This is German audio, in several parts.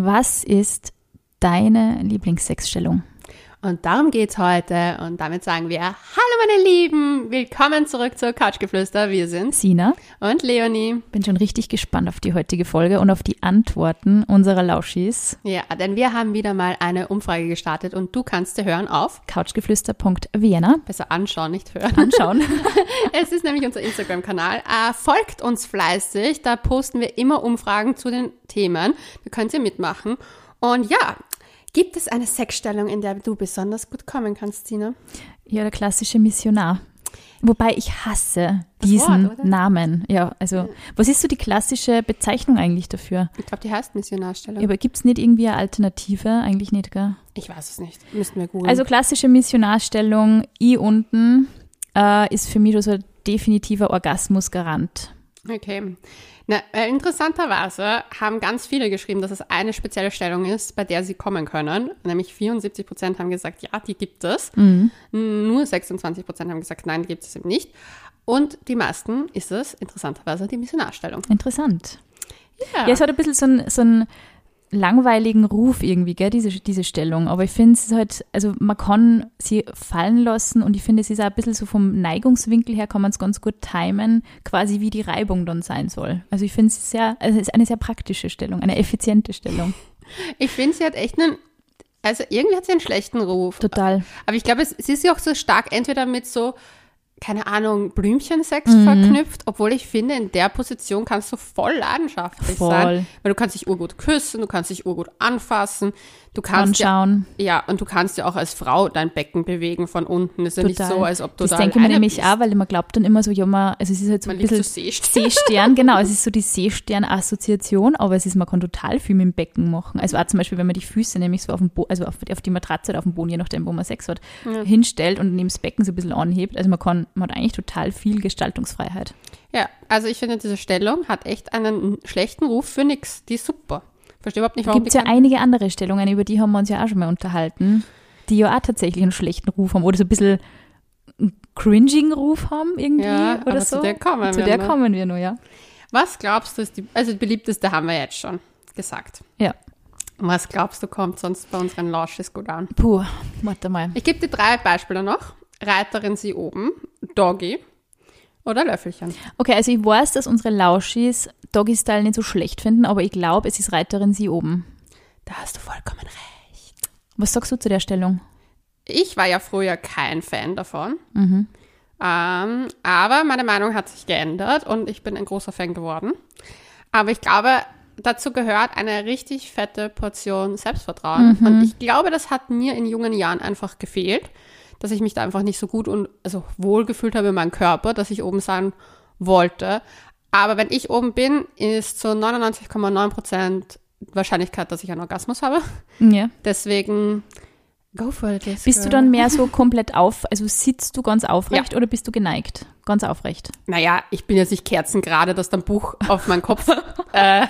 Was ist deine Lieblingssexstellung? Und darum geht's heute. Und damit sagen wir Hallo meine Lieben, willkommen zurück zur Couchgeflüster. Wir sind Sina und Leonie. Bin schon richtig gespannt auf die heutige Folge und auf die Antworten unserer Lauschis. Ja, denn wir haben wieder mal eine Umfrage gestartet und du kannst dir hören auf couchgeflüster.vienna. Besser anschauen, nicht hören. Anschauen. es ist nämlich unser Instagram-Kanal. Äh, folgt uns fleißig, da posten wir immer Umfragen zu den Themen. Da könnt ihr mitmachen. Und ja, Gibt es eine Sexstellung, in der du besonders gut kommen kannst, Tina? Ja, der klassische Missionar. Wobei ich hasse diesen Wort, Namen. Ja, also, ja. was ist so die klassische Bezeichnung eigentlich dafür? Ich glaube, die heißt Missionarstellung. Ja, aber gibt es nicht irgendwie eine Alternative? Eigentlich nicht, gell? Ich weiß es nicht. Müssten wir googeln. Also, klassische Missionarstellung, I unten, äh, ist für mich so ein definitiver Orgasmusgarant. Okay. Na, äh, interessanterweise haben ganz viele geschrieben, dass es eine spezielle Stellung ist, bei der sie kommen können. Nämlich 74 Prozent haben gesagt, ja, die gibt es. Mhm. Nur 26 Prozent haben gesagt, nein, die gibt es eben nicht. Und die meisten ist es interessanterweise die Missionarstellung. Interessant. Ja. ja, es hat ein bisschen so ein, so ein langweiligen Ruf irgendwie, gell, diese, diese Stellung. Aber ich finde es halt, also man kann sie fallen lassen und ich finde, es ist auch ein bisschen so vom Neigungswinkel her, kann man es ganz gut timen, quasi wie die Reibung dann sein soll. Also ich finde es sehr, also es ist eine sehr praktische Stellung, eine effiziente Stellung. Ich finde, sie hat echt einen, also irgendwie hat sie einen schlechten Ruf. Total. Aber ich glaube, es, es ist ja auch so stark entweder mit so, keine Ahnung, Blümchensex mhm. verknüpft, obwohl ich finde, in der Position kannst du voll leidenschaftlich voll. sein. Weil du kannst dich urgut küssen, du kannst dich urgut anfassen, Du kannst anschauen. Ja, ja, und du kannst ja auch als Frau dein Becken bewegen von unten. Es ist ja nicht so, als ob du das da denke ich mir nämlich auch, weil man glaubt dann immer so, ja, man, also es ist halt so man ein bisschen so Seestern. Seestern, genau, es ist so die Seestern-Assoziation, aber es ist, man kann total viel mit dem Becken machen. Also auch zum Beispiel, wenn man die Füße nämlich so auf dem Bo also auf, auf, die Matratze oder auf dem Boden, je nachdem, wo man Sex hat, ja. hinstellt und neben das Becken so ein bisschen anhebt. Also man kann, man hat eigentlich total viel Gestaltungsfreiheit. Ja, also ich finde, diese Stellung hat echt einen schlechten Ruf für nichts. Die ist super. Verstehe überhaupt nicht, warum. Gibt es ja einige andere Stellungen, über die haben wir uns ja auch schon mal unterhalten, die ja auch tatsächlich einen schlechten Ruf haben oder so ein bisschen einen cringigen Ruf haben irgendwie ja, oder so. Zu der kommen zu wir. der noch. kommen wir nur, ja. Was glaubst du ist die, also die beliebteste haben wir jetzt schon gesagt. Ja. Was glaubst du kommt sonst bei unseren Lausches gut an? Puh, warte mal. Ich gebe dir drei Beispiele noch. Reiterin sie oben, Doggy oder Löffelchen. Okay, also ich weiß, dass unsere Lauschis Doggy-Style nicht so schlecht finden, aber ich glaube, es ist Reiterin sie oben. Da hast du vollkommen recht. Was sagst du zu der Stellung? Ich war ja früher kein Fan davon. Mhm. Ähm, aber meine Meinung hat sich geändert und ich bin ein großer Fan geworden. Aber ich glaube, dazu gehört eine richtig fette Portion Selbstvertrauen. Mhm. Und ich glaube, das hat mir in jungen Jahren einfach gefehlt, dass ich mich da einfach nicht so gut und also wohl gefühlt habe in meinem Körper, dass ich oben sein wollte. Aber wenn ich oben bin, ist zu 99,9 Prozent Wahrscheinlichkeit, dass ich einen Orgasmus habe. Ja. Deswegen go for it. Yes, bist girl. du dann mehr so komplett auf, also sitzt du ganz aufrecht ja. oder bist du geneigt? Ganz aufrecht. Naja, ich bin jetzt nicht kerzengerade, dass dein Buch auf meinen Kopf äh,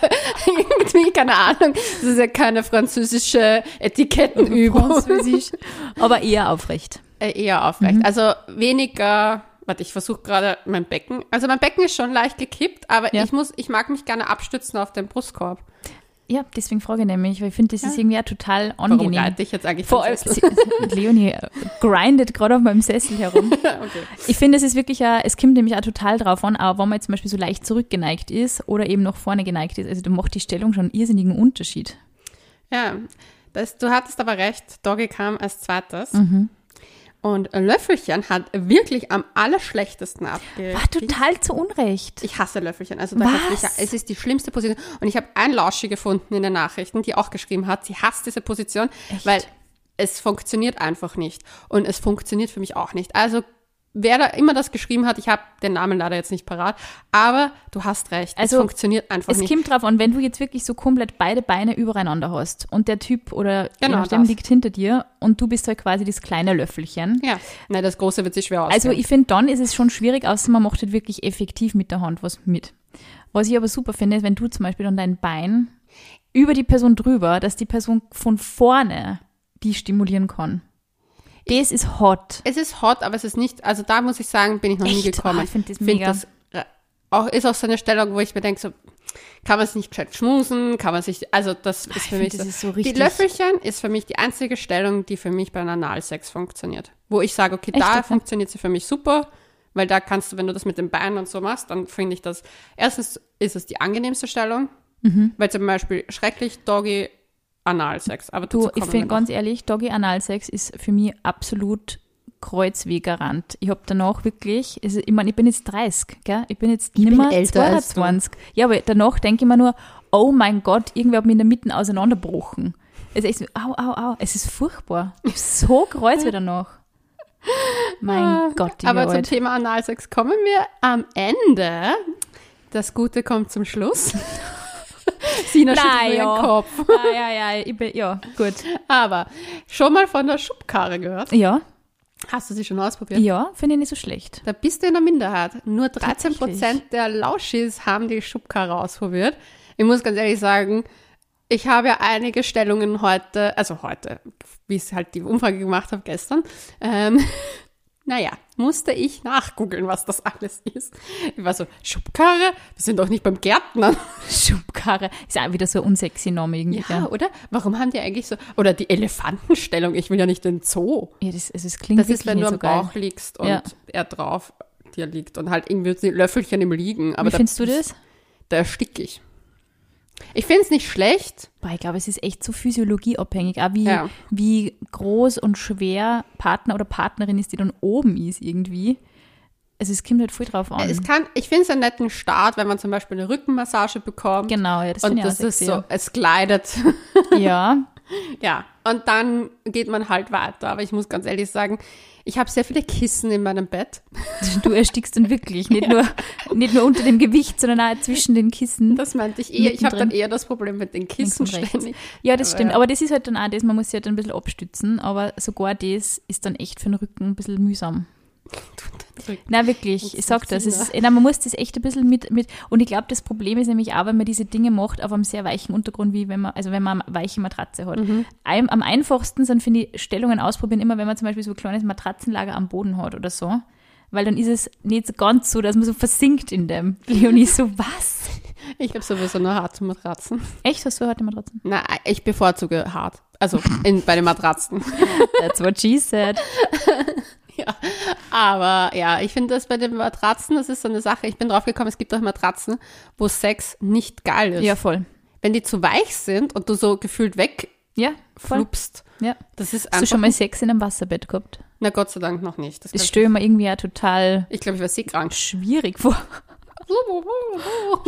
irgendwie, keine Ahnung. Das ist ja keine französische Etikettenübung. Französisch. Aber eher aufrecht. Äh, eher aufrecht. Mhm. Also weniger Warte, ich versuche gerade mein Becken. Also mein Becken ist schon leicht gekippt, aber ja. ich muss, ich mag mich gerne abstützen auf den Brustkorb. Ja, deswegen frage ich nämlich, weil ich finde, das ja. ist irgendwie auch total angenehm. Warum ich jetzt eigentlich Vor allem, Leonie äh, grindet gerade auf meinem Sessel herum. okay. Ich finde, es ist wirklich, auch, es kommt nämlich auch total drauf an, auch wenn man jetzt zum Beispiel so leicht zurückgeneigt ist oder eben nach vorne geneigt ist. Also da macht die Stellung schon einen irrsinnigen Unterschied. Ja, das, du hattest aber recht, Doggy kam als zweites. Mhm. Und Löffelchen hat wirklich am allerschlechtesten abgegeben. War total zu Unrecht. Ich hasse Löffelchen. Also da ich, es ist die schlimmste Position. Und ich habe einen Lauschi gefunden in den Nachrichten, die auch geschrieben hat, sie hasst diese Position, Echt? weil es funktioniert einfach nicht. Und es funktioniert für mich auch nicht. Also wer da immer das geschrieben hat, ich habe den Namen leider jetzt nicht parat, aber du hast recht, also, es funktioniert einfach es nicht. Es kommt drauf an, wenn du jetzt wirklich so komplett beide Beine übereinander hast und der Typ oder genau dem liegt hinter dir und du bist halt quasi das kleine Löffelchen. Ja, nein, das große wird sich schwer ausgehen. Also ich finde, dann ist es schon schwierig, außer man macht halt wirklich effektiv mit der Hand was mit. Was ich aber super finde, ist, wenn du zum Beispiel dann dein Bein über die Person drüber, dass die Person von vorne die stimulieren kann. Das ist hot. Es ist hot, aber es ist nicht, also da muss ich sagen, bin ich noch Echt? nie gekommen. Oh, ich finde das mega. Find das, auch, ist auch so eine Stellung, wo ich mir denke, so, kann man sich nicht gescheit schmusen, kann man sich, also das ist für mich das so. ist so die. Löffelchen ist für mich die einzige Stellung, die für mich beim Analsex funktioniert. Wo ich sage, okay, Echt, da funktioniert sie für mich super, weil da kannst du, wenn du das mit den Beinen und so machst, dann finde ich das, erstens ist es die angenehmste Stellung, Mhm. weil zum Beispiel schrecklich Doggy Analsex, aber Du, ich finde ganz ehrlich, Doggy Analsex ist für mich absolut Kreuzwegerrand. Ich habe danach wirklich, also ich meine, ich bin jetzt 30, gell? Ich bin jetzt bin nimmer älter als du. 22. Ja, aber danach denke ich mir nur, oh mein Gott, irgendwer hat mich in der Mitte auseinanderbrochen. Es ist echt so, au, au, au. Es ist furchtbar. Ich hab so Kreuzweh danach. Mein Gott, die Ah, Aber zum alt. Thema Analsex kommen wir am Ende. Das Gute kommt zum Schluss. Sina schüttelt ja. den Kopf. Ah, ja, ja, ich bin, ja, gut. Aber schon mal von der Schubkarre gehört? Ja, Hast du sie schon ausprobiert? ja, finde ich nicht so schlecht. Da bist du in der Minderheit. Nur 13 Tatsächlich. Prozent der Lauschis haben die Schubkarre ausprobiert. Ich muss ganz ehrlich sagen, ich habe ja einige Stellungen heute, also heute, wie ich halt die Umfrage gemacht habe gestern, ähm, naja, musste ich nachgoogeln, was das alles ist. Ich war so, Schubkarre? Wir sind doch nicht beim Gärtner. Schubkarre. Ist auch wieder so ein unsexy Name irgendwie. Ja, Ja, oder? Warum haben die eigentlich so, oder die Elefantenstellung, ich will ja nicht den Zoo. ja das, also es klingt Das ist, wenn du nicht am so geil. Bauch liegst und Ja. er drauf dir liegt und halt irgendwie Löffelchen im Liegen. Aber Wie findest du das? Da erstick ich. Ich finde es nicht schlecht. Boah, ich glaube, es ist echt so physiologieabhängig, auch wie, Ja. wie groß und schwer Partner oder Partnerin ist, die dann oben ist irgendwie. Also es kommt halt voll drauf an. Es kann, ich finde es einen netten Start, wenn man zum Beispiel eine Rückenmassage bekommt. genau, ja, das finde ich auch das ist so, es gleitet. ja. ja. ja. Und dann geht man halt weiter. Aber ich muss ganz ehrlich sagen, ich habe sehr viele Kissen in meinem Bett. Du erstickst dann wirklich, nicht, nur, nicht nur unter dem Gewicht, sondern auch zwischen den Kissen. Das meinte ich eher. Ich habe dann eher das Problem mit den Kissen ständig. Ja, das Aber stimmt. ja. Aber das ist halt dann auch das, man muss sich halt ein bisschen abstützen, aber sogar das ist dann echt für den Rücken ein bisschen mühsam. Na wirklich, ich sag das. ist nein, man muss das echt ein bisschen mit, mit und ich glaube, das Problem ist nämlich auch, wenn man diese Dinge macht auf einem sehr weichen Untergrund, wie wenn man, also wenn man eine weiche Matratze hat. Mhm. Am einfachsten sind, finde ich, Stellungen ausprobieren, immer wenn man zum Beispiel so ein kleines Matratzenlager am Boden hat oder so. Weil dann ist es nicht ganz so, dass man so versinkt in dem. Leonie so, was? Ich habe sowieso nur harte Matratzen. Echt, hast du heute Matratzen? Na, ich bevorzuge hart. Also in, bei den Matratzen. That's what she said. ja. Aber ja, ich finde das bei den Matratzen, das ist so eine Sache. Ich bin drauf gekommen, es gibt auch Matratzen, wo Sex nicht geil ist. Ja, voll. Wenn die zu weich sind und du so gefühlt Ja, voll. wegflupst, Ja. das ist Hast du schon mal Sex in einem Wasserbett gehabt? na Gott sei Dank noch nicht. Das Das stelle ich mir irgendwie auch total ich ich glaube, ich war seekrank. schwierig vor.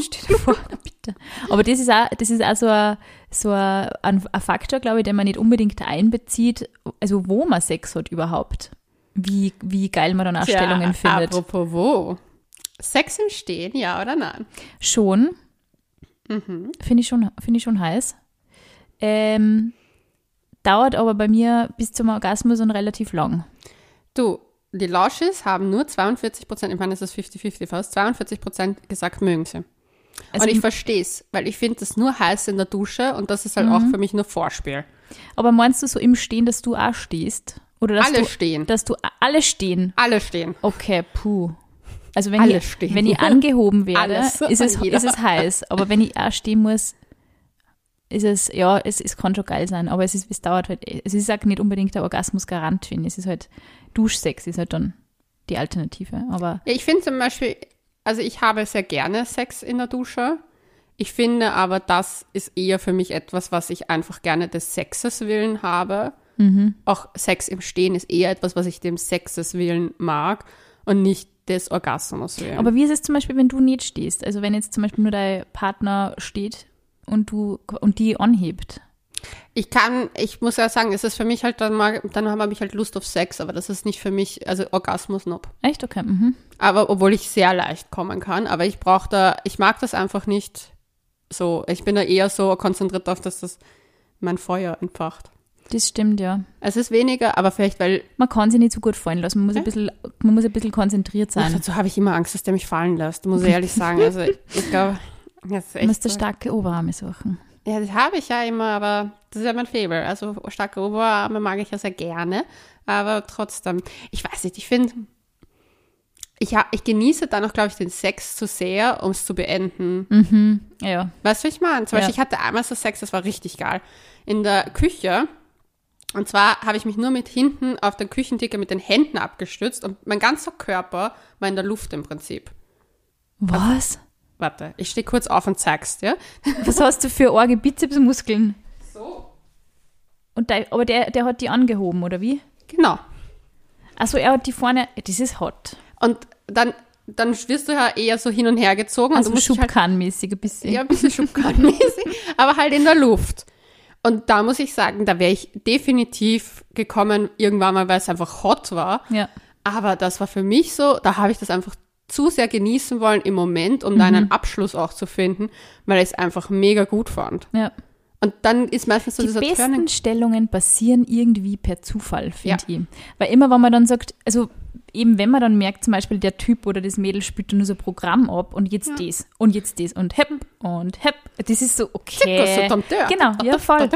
Stell dir vor, bitte. Aber das ist auch, das ist auch so ein, so ein, ein Faktor, glaube ich, den man nicht unbedingt einbezieht, also wo man Sex hat überhaupt. Wie, wie geil man dann auch Stellungen findet. Apropos wo? Sex im Stehen, ja oder nein? Schon. Mhm. Finde ich, schon- finde ich schon heiß. Ähm, dauert aber bei mir bis zum Orgasmus dann relativ lang. Du, die Lausches haben nur 42 Prozent, ich meine, es ist 50-50 fast, 42 Prozent gesagt, mögen sie. Also und ich verstehe es, weil ich finde das nur heiß in der Dusche und das ist halt Mhm. auch für mich nur Vorspiel. aber meinst du so im Stehen, dass du auch stehst? Oder dass Alle du, stehen. Dass du alle stehen? Alle stehen. Okay, puh. Also wenn, Alle ich, stehen. wenn ich angehoben werde, Alles. ist es, Jeder. ist es heiß. Aber wenn ich auch stehen muss, ist es, ja, es, es kann schon geil sein. Aber es, ist, es dauert halt, es ist auch nicht unbedingt der Orgasmusgarant, finde ich. Es ist halt, Duschsex ist halt dann die Alternative. Aber Ja, ich finde zum Beispiel, also ich habe sehr gerne Sex in der Dusche. Ich finde aber, das ist eher für mich etwas, was ich einfach gerne des Sexes willen habe. Mhm. Auch Sex im Stehen ist eher etwas, was ich dem Sexes willen mag und nicht des Orgasmus willen. Aber wie ist es zum Beispiel, wenn du nicht stehst? Also wenn jetzt zum Beispiel nur dein Partner steht und du und die anhebt. Ich kann, ich muss ja sagen, es ist für mich halt dann mal, dann habe ich halt Lust auf Sex, aber das ist nicht für mich, also Orgasmus nope. Echt? Okay. Mhm. Aber obwohl ich sehr leicht kommen kann, aber ich brauche da, ich mag das einfach nicht so. Ich bin da eher so konzentriert darauf, dass das mein Feuer entfacht. Das stimmt, ja. Es ist weniger, aber vielleicht, weil Man kann sich nicht so gut fallen lassen. Man muss, ein, bisschen, man muss ein bisschen konzentriert sein. dazu habe ich immer Angst, dass der mich fallen lässt, muss ich ehrlich sagen. Also ich glaube, das ist Du echt musst so. starke Oberarme suchen. Ja, das habe ich ja immer, aber das ist ja mein Faible. Also starke Oberarme mag ich ja sehr gerne, aber trotzdem, ich weiß nicht, ich finde, ich, ha- ich genieße dann auch, glaube ich, den Sex zu sehr, um es zu beenden. Mhm. Ja. Weißt du, wie ich meine? Zum Ja. Beispiel, ich hatte einmal so Sex, das war richtig geil. In der Küche. Und zwar habe ich mich nur mit hinten auf der Küchendecke mit den Händen abgestützt und mein ganzer Körper war in der Luft im Prinzip. Was? Warte, ich stehe kurz auf und zeig's dir. Was hast du für arge Bizepsmuskeln? So. Und der, aber der, der hat die angehoben, oder wie? Genau. Also er hat die vorne, das ist hot. Und dann, dann wirst du ja eher so hin und her gezogen. Also musst dich halt, ein bisschen. ja, ein bisschen schubkarrenmäßig, aber halt in der Luft. Und da muss ich sagen, da wäre ich definitiv gekommen, irgendwann mal, weil es einfach hot war. Ja. Aber das war für mich so, da habe ich das einfach zu sehr genießen wollen im Moment, um da Mhm. einen Abschluss auch zu finden, weil ich es einfach mega gut fand. ja. Und dann ist meistens so Die dieser besten Turning. Stellungen passieren irgendwie per Zufall, finde Ja. ich. Weil immer, wenn man dann sagt, also eben wenn man dann merkt, zum Beispiel der Typ oder das Mädel spielt dann nur so ein Programm ab und jetzt das und jetzt das und hepp und hepp. Das ist so, okay. Genau, ja voll.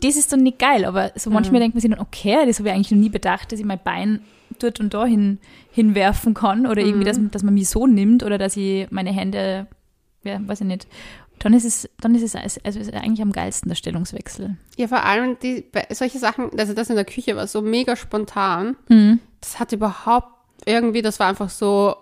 Das ist dann nicht geil, aber so manchmal denkt man sich dann, okay, das habe ich eigentlich noch nie bedacht, dass ich mein Bein dort und da hin, hinwerfen kann oder irgendwie, dass, dass man mich so nimmt oder dass ich meine Hände, ja, weiß ich nicht. Dann ist es, dann ist es also ist eigentlich am geilsten der Stellungswechsel. Ja, vor allem die, bei- solche Sachen, also das in der Küche war so mega spontan. Mhm. Das hat überhaupt irgendwie, das war einfach so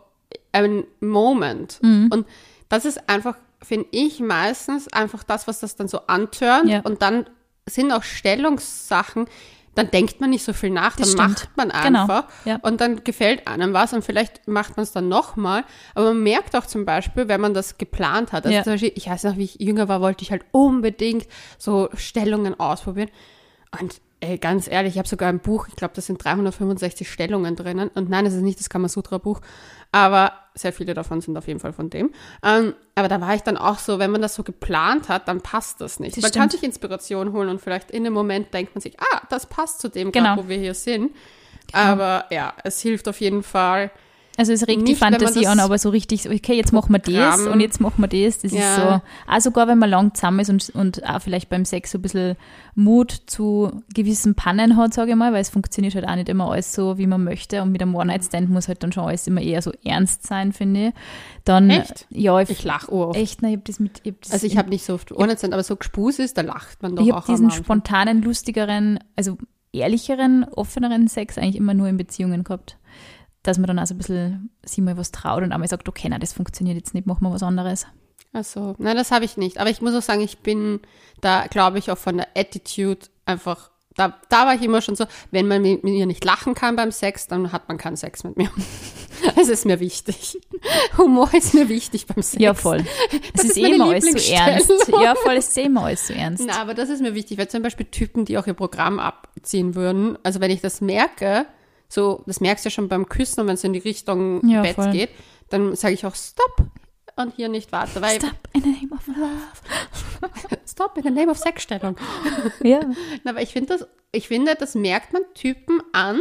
ein Moment. Mhm. Und das ist einfach, finde ich, meistens einfach das, was das dann so antörnt. Ja. Und dann sind auch Stellungssachen, dann denkt man nicht so viel nach, Das dann stimmt. macht man Genau, einfach ja. und dann gefällt einem was und vielleicht macht man es dann nochmal. Aber man merkt auch zum Beispiel, wenn man das geplant hat, also Ja. zum Beispiel, ich weiß noch, wie ich jünger war, wollte ich halt unbedingt so Stellungen ausprobieren. Und ey, ganz ehrlich, ich habe sogar ein Buch, ich glaube, da sind 365 Stellungen drinnen. Und nein, es ist nicht das Kamasutra-Buch, aber sehr viele davon sind auf jeden Fall von dem. Ähm, aber da war ich dann auch so, wenn man das so geplant hat, dann passt das nicht. Das man kann stimmt. sich Inspiration holen und vielleicht in dem Moment denkt man sich, ah, das passt zu dem, Genau. grad, wo wir hier sind. Aber ja, es hilft auf jeden Fall. Also es regt die Nicht, man Fantasie an, aber so richtig, so, okay, jetzt machen wir das Programm- und jetzt machen wir das. Das ist Ja. so, auch sogar wenn man lang zusammen ist und, und auch vielleicht beim Sex so ein bisschen Mut zu gewissen Pannen hat, sage ich mal, weil es funktioniert halt auch nicht immer alles so, wie man möchte. Und mit einem One-Night-Stand muss halt dann schon alles immer eher so ernst sein, finde ich. Dann, Echt? Ja, ich, Ich lache oft. echt, na, ich hab das mit, ich hab das Also ich habe nicht so oft Zeit, aber so Gespus ist, da lacht man doch ich auch habe diesen spontanen, lustigeren, also ehrlicheren, offeneren Sex eigentlich immer nur in Beziehungen gehabt. Dass man dann also ein bisschen sich mal was traut und einmal sagt, okay, na, das funktioniert jetzt nicht, machen wir was anderes. Also, nein, das habe ich nicht. Aber ich muss auch sagen, ich bin da, glaube ich, auch von der Attitude einfach, da, da war ich immer schon so, wenn man mit mir nicht lachen kann beim Sex, dann hat man keinen Sex mit mir. Es ist mir wichtig. Humor ist mir wichtig beim Sex. Ja, voll. Es Das ist, ist eh meine immer alles so ernst. Ja, voll, es ist eh immer alles so ernst. Na, aber das ist mir wichtig, weil zum Beispiel Typen, die auch ihr Programm abziehen würden, also wenn ich das merke, so, das merkst du ja schon beim Küssen und wenn es in die Richtung Ja, Bett voll. geht, dann sage ich auch Stop und hier nicht weiter, weil Stop in the name of love. Stop in the name of Sexstellung. Ja, Na, aber ich finde das, ich finde, das merkt man Typen an,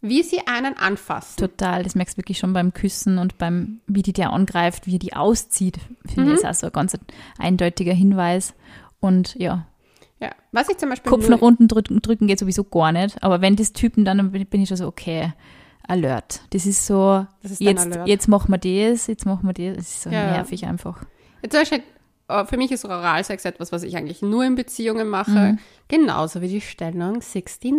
wie sie einen anfassen. total. Das merkst du wirklich schon beim Küssen und beim, wie die der angreift, wie die auszieht. Finde Mhm. ich, ist auch so ein ganz eindeutiger Hinweis. Und ja, Ja. Was ich zum Beispiel Kopf nach unten drücken, drücken geht sowieso gar nicht. Aber wenn das Typen, dann bin ich schon so, okay, Alert. Das ist so, Das ist jetzt, Alert. jetzt machen wir das, jetzt machen wir das. Das ist so Ja. nervig einfach. Jetzt zum Beispiel, äh, für mich ist Oralsex etwas, was ich eigentlich nur in Beziehungen mache. Mhm. Genauso wie die Stellung 69.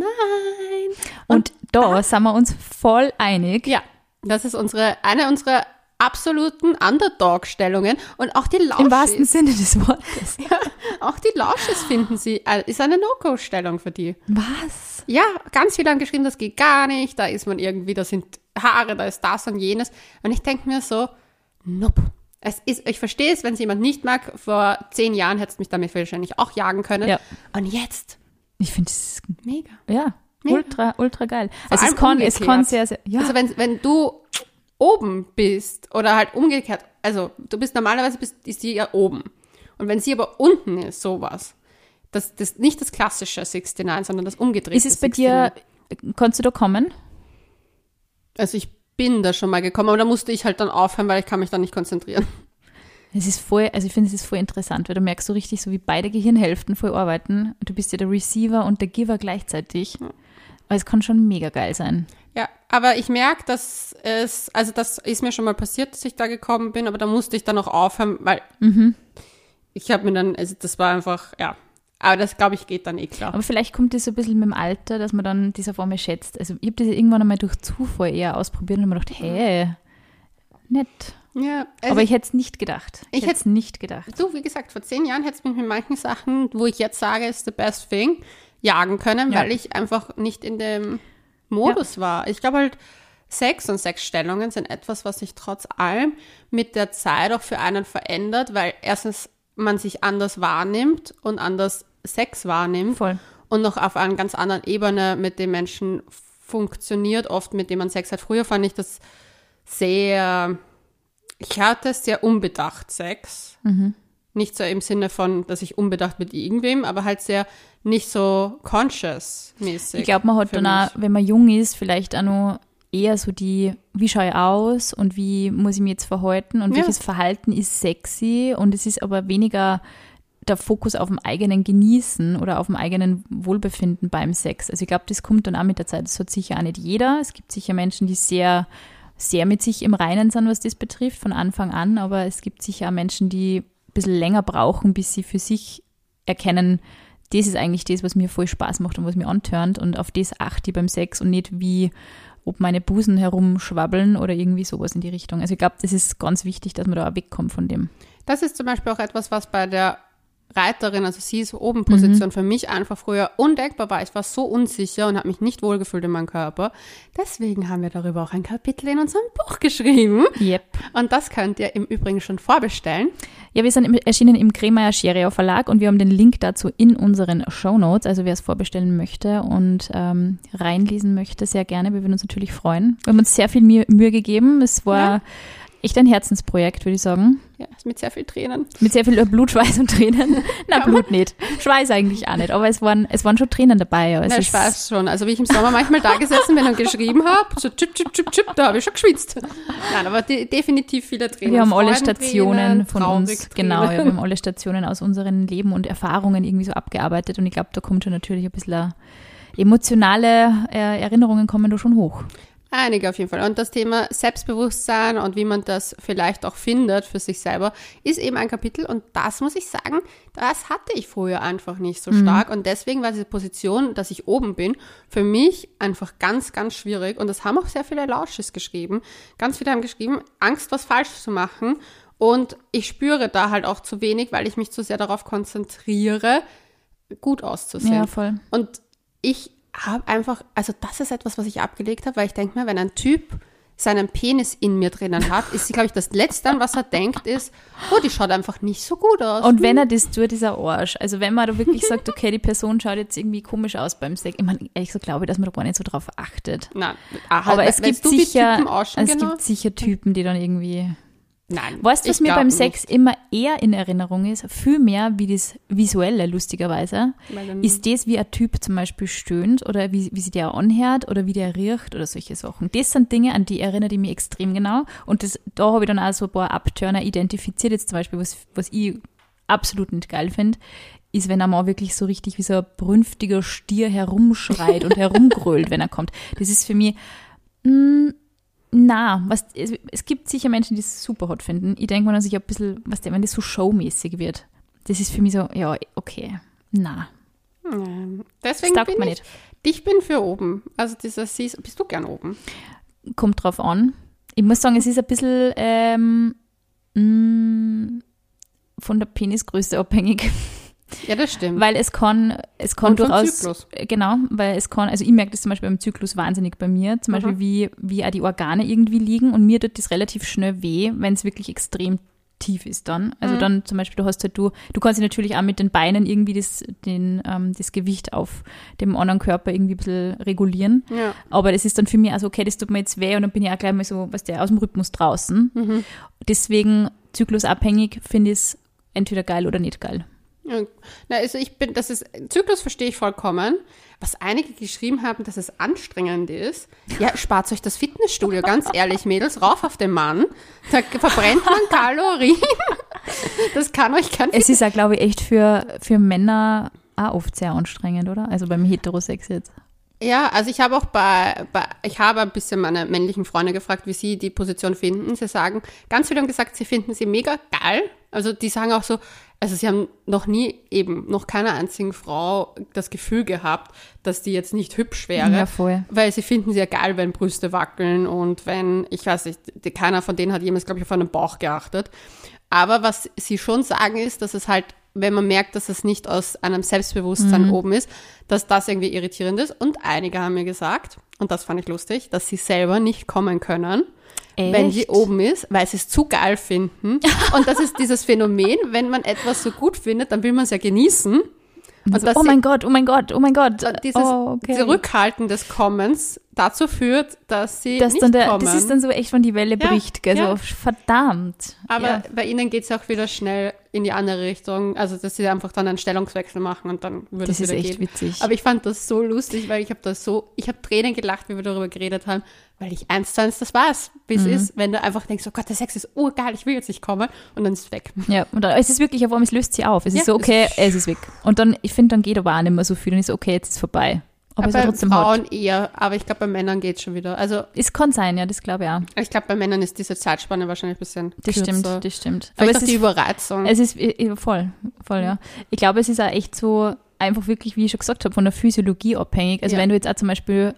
Und da sind wir uns voll einig. Ja, das ist unsere, eine unserer absoluten Underdog-Stellungen und auch die Im wahrsten Lausches. Sinne des Wortes. Auch die Lausches finden sie, äh, ist eine No-Go-Stellung für die. Was? Ja, ganz viele haben geschrieben, das geht gar nicht, da ist man irgendwie, da sind Haare, da ist das und jenes. Und ich denke mir so, nope. Es ist, ich verstehe es, wenn es jemand nicht mag. Vor zehn Jahren hättest du mich damit wahrscheinlich auch jagen können. Ja. Und jetzt, Ich finde es, mega. ja, Mega. ultra, ultra geil. Also es kann, es kann sehr, sehr, ja. Also wenn, wenn du oben bist oder halt umgekehrt, also du bist normalerweise bist, ist sie ja oben. Und wenn sie aber unten ist, sowas, das, das nicht das klassische 69, sondern das umgedrehte ist es bei dir, kannst du da kommen? Also ich bin da schon mal gekommen, aber da musste ich halt dann aufhören, weil ich kann mich dann nicht konzentrieren. Es ist voll, also ich finde, es ist voll interessant, weil du merkst so richtig, so wie beide Gehirnhälften voll arbeiten. Und du bist ja der Receiver und der Giver gleichzeitig. Aber es kann schon mega geil sein. Aber ich merke, dass es, also das ist mir schon mal passiert, dass ich da gekommen bin, aber da musste ich dann auch aufhören, weil Mhm. ich habe mir dann, also das war einfach, ja. Aber das, glaube ich, geht dann eh klar. Aber vielleicht kommt das so ein bisschen mit dem Alter, dass man dann diese Formel schätzt. Also ich habe das irgendwann einmal durch Zufall eher ausprobiert und mir gedacht, hey, nett. Ja, also Aber ich hätte es nicht gedacht. Ich Ich hätte es nicht gedacht. Du, wie gesagt, vor zehn Jahren hättest du mich mit manchen Sachen, wo ich jetzt sage, ist the best thing, jagen können, Ja. weil ich einfach nicht in dem Modus war. Ich glaube halt, Sex und Sexstellungen sind etwas, was sich trotz allem mit der Zeit auch für einen verändert, weil erstens man sich anders wahrnimmt und anders Sex wahrnimmt Voll. und noch auf einer ganz anderen Ebene mit den Menschen funktioniert, oft mit dem man Sex hat. Früher fand ich das sehr, ich hatte sehr unbedacht Sex. Nicht so im Sinne von, dass ich unbedacht mit irgendwem, aber halt sehr nicht so conscious-mäßig. Ich glaube, man hat dann auch, wenn man jung ist, vielleicht auch noch eher so die, wie schaue ich aus und wie muss ich mich jetzt verhalten und Ja. welches Verhalten ist sexy und es ist aber weniger der Fokus auf dem eigenen Genießen oder auf dem eigenen Wohlbefinden beim Sex. Also ich glaube, das kommt dann auch mit der Zeit. Das hat sicher auch nicht jeder. Es gibt sicher Menschen, die sehr, sehr mit sich im Reinen sind, was das betrifft, von Anfang an, aber es gibt sicher auch Menschen, die ein bisschen länger brauchen, bis sie für sich erkennen, das ist eigentlich das, was mir voll Spaß macht und was mir antörnt und auf das achte ich beim Sex und nicht wie, ob meine Busen herumschwabbeln oder irgendwie sowas in die Richtung. Also ich glaube, das ist ganz wichtig, dass man da auch wegkommt von dem. Das ist zum Beispiel auch etwas, was bei der Reiterin, also sie ist oben Position Mhm. für mich einfach früher undenkbar war. Ich war so unsicher und habe mich nicht wohlgefühlt in meinem Körper. Deswegen haben wir darüber auch ein Kapitel in unserem Buch geschrieben. Yep. Und das könnt ihr im Übrigen schon vorbestellen. Ja, wir sind erschienen im Kremeyer Scherio Verlag und wir haben den Link dazu in unseren Show Notes. Also wer es vorbestellen möchte und ähm, reinlesen möchte, sehr gerne. Wir würden uns natürlich freuen. Wir haben uns sehr viel Mühe, Mühe gegeben. Es war Ja. Echt ein Herzensprojekt, würde ich sagen. Ja, mit sehr viel Tränen. Mit sehr viel Blut, Schweiß und Tränen. Na, Blut nicht. Schweiß eigentlich auch nicht. Aber es waren, es waren schon Tränen dabei. Es Na, ist- ich weiß schon. Also wie ich im Sommer manchmal da gesessen bin und geschrieben habe, so chip, chip, chip, chip, da habe ich schon geschwitzt. Nein, aber de definitiv viele Tränen. Wir haben alle Stationen von uns, genau, wir haben alle Stationen aus unseren Leben und Erfahrungen irgendwie so abgearbeitet und ich glaube, da kommt schon natürlich ein bisschen emotionale äh, Erinnerungen kommen da schon hoch. Einige auf jeden Fall. Und das Thema Selbstbewusstsein und wie man das vielleicht auch findet für sich selber, ist eben ein Kapitel. Und das muss ich sagen, das hatte ich früher einfach nicht so stark. Und deswegen war diese Position, dass ich oben bin, für mich einfach ganz, ganz schwierig. Und das haben auch sehr viele Lausches geschrieben. Ganz viele haben geschrieben, Angst, was falsch zu machen. Und ich spüre da halt auch zu wenig, weil ich mich zu sehr darauf konzentriere, gut auszusehen. Ja, voll. Und ich habe einfach, also das ist etwas, was ich abgelegt habe, weil ich denke mir, wenn ein Typ seinen Penis in mir drinnen hat, ist, glaube ich, das Letzte, an was er denkt, ist, oh, die schaut einfach nicht so gut aus. Und wenn er das tut, ist er Arsch. Also wenn man da wirklich sagt, okay, die Person schaut jetzt irgendwie komisch aus beim Sex. Ich meine, ehrlich so glaube ich, dass man da gar nicht so drauf achtet. Nein, ah, Aber halt, es weißt gibt sicher, es genau? gibt sicher Typen, die dann irgendwie Nein. Weißt du, was mir beim nicht. Sex immer eher in Erinnerung ist? Viel mehr wie das Visuelle, lustigerweise. Ist das, wie ein Typ zum Beispiel stöhnt oder wie, wie sich der anhört oder wie der riecht oder solche Sachen. Das sind Dinge, an die erinnere ich mich extrem genau. Und das, da habe ich dann auch so ein paar Abturner identifiziert. Jetzt zum Beispiel, was, was ich absolut nicht geil finde, ist, wenn er mal wirklich so richtig wie so ein brünftiger Stier herumschreit und herumgrölt, wenn er kommt. Das ist für mich, mm, na, was, es, es gibt sicher Menschen, die es super hot finden. Ich denke mal, dass ich ein bisschen, was der, wenn das so showmäßig wird, das ist für mich so, ja, okay, na, Nein. das Deswegen bin mir ich, nicht. ich bin für oben. Also dieser Sis, bist du gern oben? Kommt drauf an. Ich muss sagen, es ist ein bisschen ähm, mm, von der Penisgröße abhängig. Ja, das stimmt. Weil es kann, es kann durchaus, Zyklus. genau, weil es kann, also ich merke das zum Beispiel beim Zyklus wahnsinnig bei mir, zum Beispiel Mhm. wie, wie auch die Organe irgendwie liegen und mir tut das relativ schnell weh, wenn es wirklich extrem tief ist dann. Mhm. Also dann zum Beispiel, du hast halt du, du kannst dich natürlich auch mit den Beinen irgendwie das, den, ähm, das Gewicht auf dem anderen Körper irgendwie ein bisschen regulieren. ja. Aber das ist dann für mich also okay, das tut mir jetzt weh und dann bin ich auch gleich mal so, was der aus dem Rhythmus draußen. Mhm. Deswegen zyklusabhängig finde ich es entweder geil oder nicht geil. Ja, na, also ich bin, das ist, Zyklus verstehe ich vollkommen. Was einige geschrieben haben, dass es anstrengend ist. Ja, spart euch das Fitnessstudio, ganz ehrlich, Mädels, rauf auf den Mann. Da verbrennt man Kalorien. Das kann euch kein Es ist ja, glaube ich, echt für, für Männer auch oft sehr anstrengend, oder? Also beim Heterosex jetzt. Ja, also ich habe auch bei, bei, ich habe ein bisschen meine männlichen Freunde gefragt, wie sie die Position finden. Sie sagen, ganz viele haben gesagt, sie finden sie mega geil. Also die sagen auch so, also sie haben noch nie eben, noch keiner einzigen Frau das Gefühl gehabt, dass die jetzt nicht hübsch wäre. Ja, voll. Weil sie finden sie ja geil, wenn Brüste wackeln und wenn, ich weiß nicht, die, keiner von denen hat jemals, glaube ich, auf einen Bauch geachtet. Aber was sie schon sagen ist, dass es halt wenn man merkt, dass es nicht aus einem Selbstbewusstsein mhm. oben ist, dass das irgendwie irritierend ist. Und einige haben mir gesagt, und das fand ich lustig, dass sie selber nicht kommen können, Echt? wenn sie oben ist, weil sie es zu geil finden. und das ist dieses Phänomen, wenn man etwas so gut findet, dann will man es ja genießen. Und so, oh mein Gott, oh mein Gott, oh mein Gott. Dieses oh, okay. Zurückhalten des Kommens dazu führt, dass sie das nicht der, kommen. Das ist dann so echt, wenn die Welle ja, bricht, gell? Ja. So, verdammt. Aber ja. bei ihnen geht es auch wieder schnell in die andere Richtung. Also, dass sie einfach dann einen Stellungswechsel machen und dann würde es wieder gehen. Das ist echt witzig. Aber ich fand das so lustig, weil ich habe das so, ich habe Tränen gelacht, wie wir darüber geredet haben, weil ich eins zu eins das weiß, wie es mhm. ist, wenn du einfach denkst, oh Gott, der Sex ist urgeil, ich will jetzt nicht kommen und dann ist es weg. Ja, und dann, es ist wirklich, auf es löst sie auf. Es ist so, okay, es ist weg. Und dann, ich finde, dann geht aber auch nicht mehr so viel, dann ist okay, jetzt ist vorbei. Aber, trotzdem Frauen hot. eher, aber ich glaube, bei Männern geht es schon wieder. Also, es kann sein, ja, das glaube ich auch. Ich glaube, bei Männern ist diese Zeitspanne wahrscheinlich ein bisschen Das kürzer. stimmt, das stimmt. Vielleicht aber es ist die Überreizung. Es ist voll, voll, ja. Ich glaube, es ist auch echt so einfach wirklich, wie ich schon gesagt habe, von der Physiologie abhängig. Also ja. wenn du jetzt auch zum Beispiel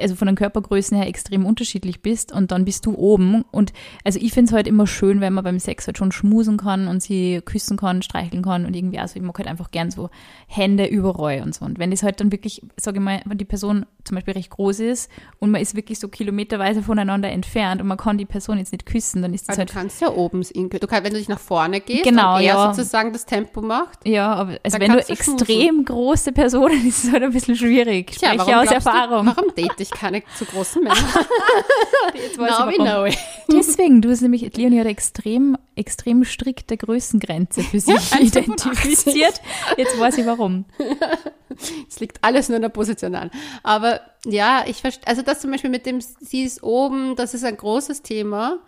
also von den Körpergrößen her extrem unterschiedlich bist und dann bist du oben. Und also ich finde es halt immer schön, wenn man beim Sex halt schon schmusen kann und sie küssen kann, streicheln kann und irgendwie, also ich mag halt einfach gern so Hände überall und so. Und wenn das halt dann wirklich, sage ich mal, wenn die Person zum Beispiel recht groß ist und man ist wirklich so kilometerweise voneinander entfernt und man kann die Person jetzt nicht küssen, dann ist das aber halt. Du kannst ja oben, du kannst, wenn du dich nach vorne gehst genau, und er ja. sozusagen das Tempo macht. Ja, aber also wenn du extrem schmusen. große Personen, ist es halt ein bisschen schwierig. Tja, Spreche aus Erfahrung. Du, Warum date ich keine zu großen Männer? Jetzt weiß Now ich warum. Know Deswegen, du hast nämlich, Leonie hat extrem, extrem strikte Größengrenze für sich ja, identifiziert. Jetzt weiß ich warum. Es liegt alles nur in der Position an. Aber ja, ich verstehe, also das zum Beispiel mit dem, sie ist oben, das ist ein großes Thema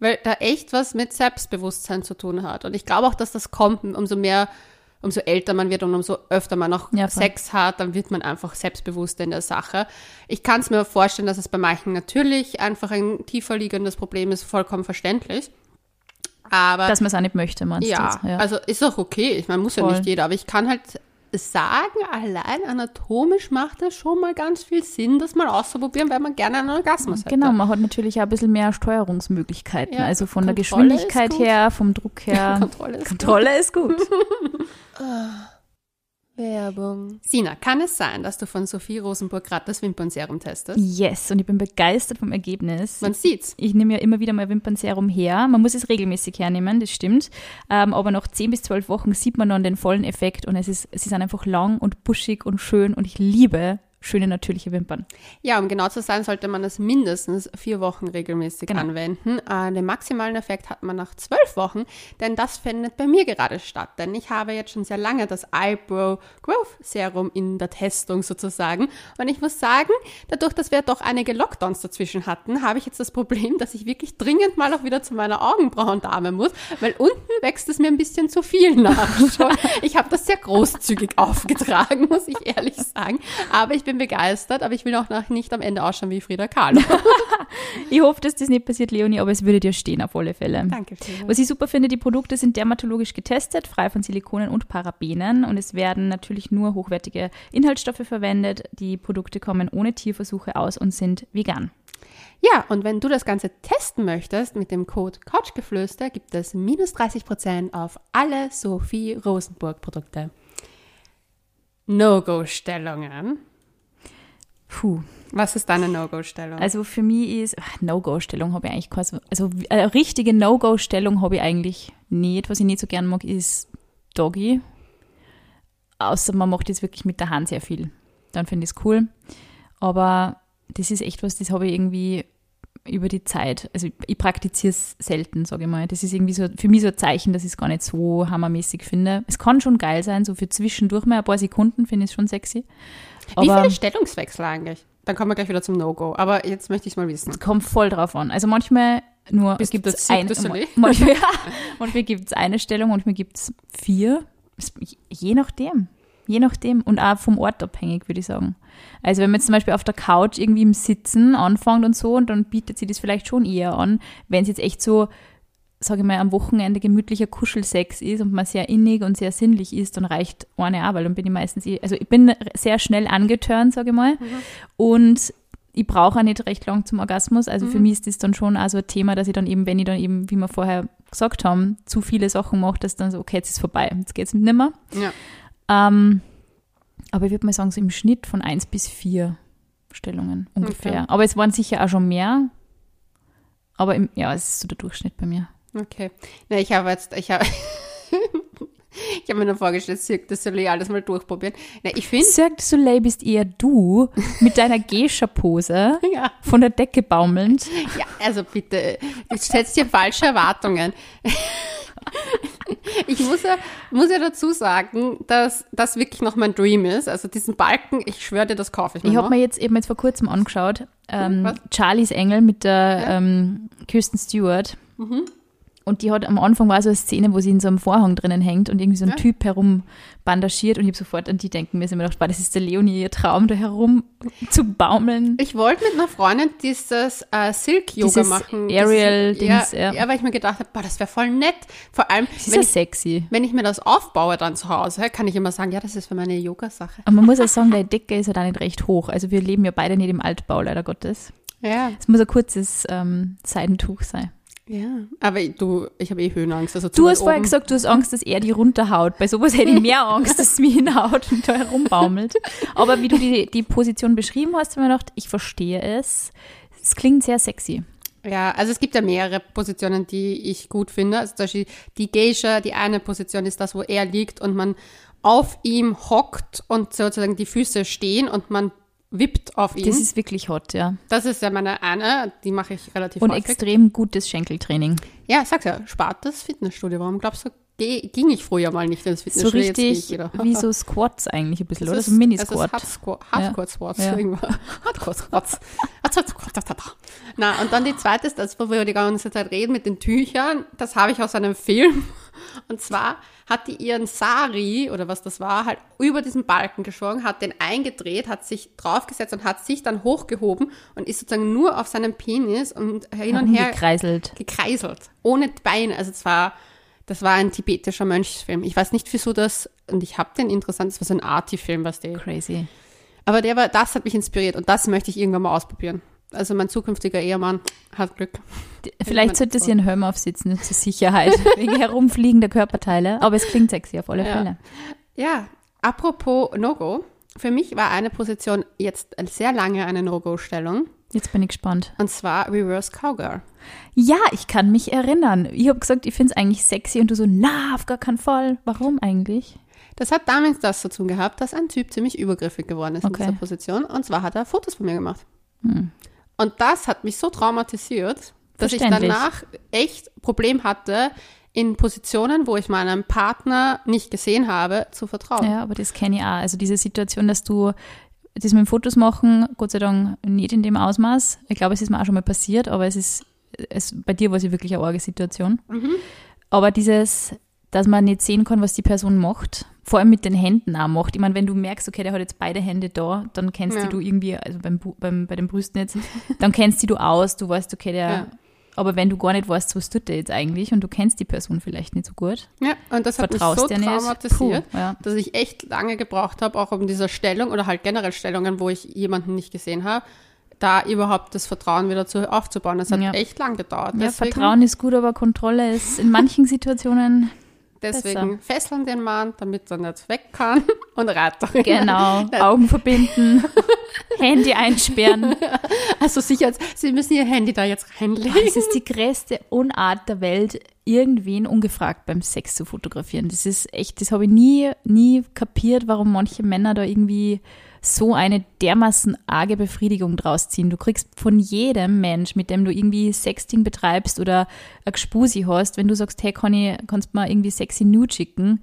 weil da echt was mit Selbstbewusstsein zu tun hat. Und ich glaube auch, dass das kommt, umso mehr umso älter man wird und umso öfter man noch ja, Sex hat, dann wird man einfach selbstbewusster in der Sache. Ich kann es mir vorstellen, dass es bei manchen natürlich einfach ein tiefer liegendes Problem ist, vollkommen verständlich. Aber, dass man es auch nicht möchte, meinst ja, du? Ja, also ist auch okay. Ich meine, muss Voll. ja nicht jeder, aber ich kann halt sagen, allein anatomisch macht es schon mal ganz viel Sinn, das mal auszuprobieren, weil man gerne einen Orgasmus hätte. Genau, man hat natürlich auch ein bisschen mehr Steuerungsmöglichkeiten. Ja, also von Kontrolle der Geschwindigkeit her, vom Druck her. Kontrolle ist Kontrolle gut. Ist gut. Werbung. Sina, kann es sein, dass du von Sophie Rosenburg gerade das Wimpernserum testest? Yes, und ich bin begeistert vom Ergebnis. Man sieht's. Ich nehme ja immer wieder mal Wimpernserum her. Man muss es regelmäßig hernehmen, das stimmt. Ähm, aber nach 10 bis 12 Wochen sieht man dann den vollen Effekt und es ist, es ist einfach lang und buschig und schön und ich liebe schöne natürliche Wimpern. Ja, um genau zu sein, sollte man das mindestens vier Wochen regelmäßig genau. anwenden. Äh, den maximalen Effekt hat man nach zwölf Wochen, denn das findet bei mir gerade statt. Denn ich habe jetzt schon sehr lange das Eyebrow Growth Serum in der Testung sozusagen. Und ich muss sagen, dadurch, dass wir doch einige Lockdowns dazwischen hatten, habe ich jetzt das Problem, dass ich wirklich dringend mal auch wieder zu meiner Augenbrauendame muss, weil unten wächst es mir ein bisschen zu viel nach. ich habe das sehr großzügig aufgetragen, muss ich ehrlich sagen. Aber ich bin bin begeistert, aber ich will auch nicht am Ende ausschauen wie Frieda Kahlo. ich hoffe, dass das nicht passiert, Leonie, aber es würde dir stehen auf alle Fälle. Danke. Frieda. Was ich super finde, die Produkte sind dermatologisch getestet, frei von Silikonen und Parabenen und es werden natürlich nur hochwertige Inhaltsstoffe verwendet. Die Produkte kommen ohne Tierversuche aus und sind vegan. Ja, und wenn du das Ganze testen möchtest, mit dem Code Couchgeflüster gibt es minus 30% auf alle Sophie Rosenburg Produkte. No-Go-Stellungen. Puh. Was ist deine No-Go-Stellung? Also für mich ist, No-Go-Stellung habe ich eigentlich keine, also eine richtige No-Go-Stellung habe ich eigentlich nicht. Was ich nicht so gern mag, ist Doggy. Außer man macht jetzt wirklich mit der Hand sehr viel. Dann finde ich es cool. Aber das ist echt was, das habe ich irgendwie über die Zeit, also ich praktiziere es selten, sage ich mal. Das ist irgendwie so für mich so ein Zeichen, dass ich es gar nicht so hammermäßig finde. Es kann schon geil sein, so für zwischendurch mal ein paar Sekunden finde ich es schon sexy. Wie viele Stellungswechsel eigentlich? Dann kommen wir gleich wieder zum No-Go. Aber jetzt möchte ich es mal wissen. Es kommt voll drauf an. Also manchmal nur gibt es ein, manchmal, ja, manchmal gibt es eine Stellung, manchmal gibt es vier. Je nachdem. Je nachdem. Und auch vom Ort abhängig, würde ich sagen. Also wenn man jetzt zum Beispiel auf der Couch irgendwie im Sitzen anfängt und so, und dann bietet sie das vielleicht schon eher an, wenn es jetzt echt so, sage ich mal, am Wochenende gemütlicher Kuschelsex ist und man sehr innig und sehr sinnlich ist, dann reicht eine auch, weil dann bin ich meistens, eh, also ich bin sehr schnell angeturnt, sage ich mal. Mhm. Und ich brauche auch nicht recht lang zum Orgasmus. Also mhm. für mich ist das dann schon also ein Thema, dass ich dann eben, wenn ich dann eben, wie wir vorher gesagt haben, zu viele Sachen mache, dass dann so, okay, jetzt ist vorbei, jetzt geht es nicht mehr. Ja. Ähm, aber ich würde mal sagen, so im Schnitt von eins bis vier Stellungen ungefähr. Okay. Aber es waren sicher auch schon mehr. Aber im, ja, es ist so der Durchschnitt bei mir. Okay. Na, ich habe jetzt, ich habe Ich habe mir nur vorgestellt, Cirque du Soleil alles mal durchprobieren. Na, ich finde. Cirque du Soleil bist eher du mit deiner Geisha-Pose ja. von der Decke baumelnd. Ja, also bitte, du setzt dir falsche Erwartungen. Ich muss ja, muss ja dazu sagen, dass das wirklich noch mein Dream ist. Also diesen Balken, ich schwöre dir, das kaufe ich mir Ich habe mir jetzt eben jetzt vor kurzem angeschaut, ähm, Charlies Engel mit der ja. ähm, Kirsten Stewart. Mhm. Und die hat am Anfang war so eine Szene, wo sie in so einem Vorhang drinnen hängt und irgendwie so ein ja. Typ herumbandagiert und ich habe sofort an die denken müssen. Ich mir gedacht, das ist der Leonie ihr Traum, da herum zu baumeln. Ich wollte mit einer Freundin dieses äh, Silk-Yoga machen. Aerial-Dings, ja, ja. ja. weil ich mir gedacht habe, das wäre voll nett. Vor allem, das wenn, ich, sexy. wenn ich mir das aufbaue dann zu Hause, kann ich immer sagen, ja, das ist für meine Yoga-Sache. Aber man muss auch sagen, deine Decke ist ja da nicht recht hoch. Also wir leben ja beide nicht im Altbau, leider Gottes. Ja. Es muss ein kurzes ähm, Seidentuch sein. Ja, aber du, ich habe eh Höhenangst. Also du hast vorher gesagt, du hast Angst, dass er die runterhaut. Bei sowas hätte ich mehr Angst, dass es mich hinhaut und da herumbaumelt. Aber wie du die, die Position beschrieben hast, habe ich mir gedacht, ich verstehe es. Es klingt sehr sexy. Ja, also es gibt ja mehrere Positionen, die ich gut finde. Also zum Beispiel die Geisha, die eine Position ist das, wo er liegt und man auf ihm hockt und sozusagen die Füße stehen und man wippt auf ihn. Das ist wirklich hot, ja. Das ist ja meine eine, die mache ich relativ Und häufig. extrem gutes Schenkeltraining. Ja, sag's ja, spart das Fitnessstudio. Warum glaubst du, ging ich früher mal nicht ins Fitnessstudio? So richtig wie so Squats eigentlich ein bisschen, das oder? Ist, so Mini-Squat. Hardcore-Squats. Ja. Hardcore-Squats. Na, und dann die zweite ist das, wo wir die ganze Zeit reden mit den Tüchern. Das habe ich aus einem Film. Und zwar hat die ihren Sari oder was das war, halt über diesen Balken geschwungen, hat den eingedreht, hat sich draufgesetzt und hat sich dann hochgehoben und ist sozusagen nur auf seinem Penis und hin und her gekreiselt. gekreiselt. Ohne Beine. Also es war, das war ein tibetischer Mönchsfilm. Ich weiß nicht, wieso das, und ich habe den interessant, das war so ein Arty-Film, was der. Crazy. Aber der war, das hat mich inspiriert und das möchte ich irgendwann mal ausprobieren. Also mein zukünftiger Ehemann hat Glück. Vielleicht sollte sie einen Helm aufsitzen zur Sicherheit, wegen herumfliegender Körperteile. Aber es klingt sexy auf alle ja. Fälle. Ja, apropos No-Go. Für mich war eine Position jetzt sehr lange eine No-Go-Stellung. Jetzt bin ich gespannt. Und zwar Reverse Cowgirl. Ja, ich kann mich erinnern. Ich habe gesagt, ich finde es eigentlich sexy und du so, na, auf gar keinen Fall. Warum eigentlich? Das hat damit das zu tun gehabt, dass ein Typ ziemlich übergriffig geworden ist okay. in dieser Position. Und zwar hat er Fotos von mir gemacht. Hm. Und das hat mich so traumatisiert, dass ich danach echt Problem hatte, in Positionen, wo ich meinem Partner nicht gesehen habe, zu vertrauen. Ja, aber das kenne ich auch. Also diese Situation, dass du das mit Fotos machen, Gott sei Dank nicht in dem Ausmaß. Ich glaube, es ist mir auch schon mal passiert, aber es ist, es, bei dir war es wirklich eine arge Situation. Mhm. Aber dieses, dass man nicht sehen kann, was die Person macht, vor allem mit den Händen auch macht. Ich meine, wenn du merkst, okay, der hat jetzt beide Hände da, dann kennst ja. du irgendwie, also beim, beim, bei den Brüsten jetzt, dann kennst du aus, du weißt, okay, der, ja. Aber wenn du gar nicht weißt, was tut der jetzt eigentlich und du kennst die Person vielleicht nicht so gut. Ja, und das hat mich so traumatisiert, Puh, ja. dass ich echt lange gebraucht habe, auch um dieser Stellung oder halt generell Stellungen, wo ich jemanden nicht gesehen habe, da überhaupt das Vertrauen wieder zu, aufzubauen. Das hat ja. echt lang gedauert. Ja, Deswegen, Vertrauen ist gut, aber Kontrolle ist in manchen Situationen Deswegen Besser. fesseln den Mann, damit er nicht weg kann und reiten. Genau, Augen verbinden, Handy einsperren. Also sicher, Sie müssen Ihr Handy da jetzt reinlegen. Es ist die größte Unart der Welt, irgendwen ungefragt beim Sex zu fotografieren. Das ist echt, das habe ich nie, nie kapiert, warum manche Männer da irgendwie so eine dermaßen arge Befriedigung draus ziehen. Du kriegst von jedem Mensch, mit dem du irgendwie Sexting betreibst oder ein Gspusi hast, wenn du sagst, hey, ich, kannst du mal irgendwie sexy Nude schicken,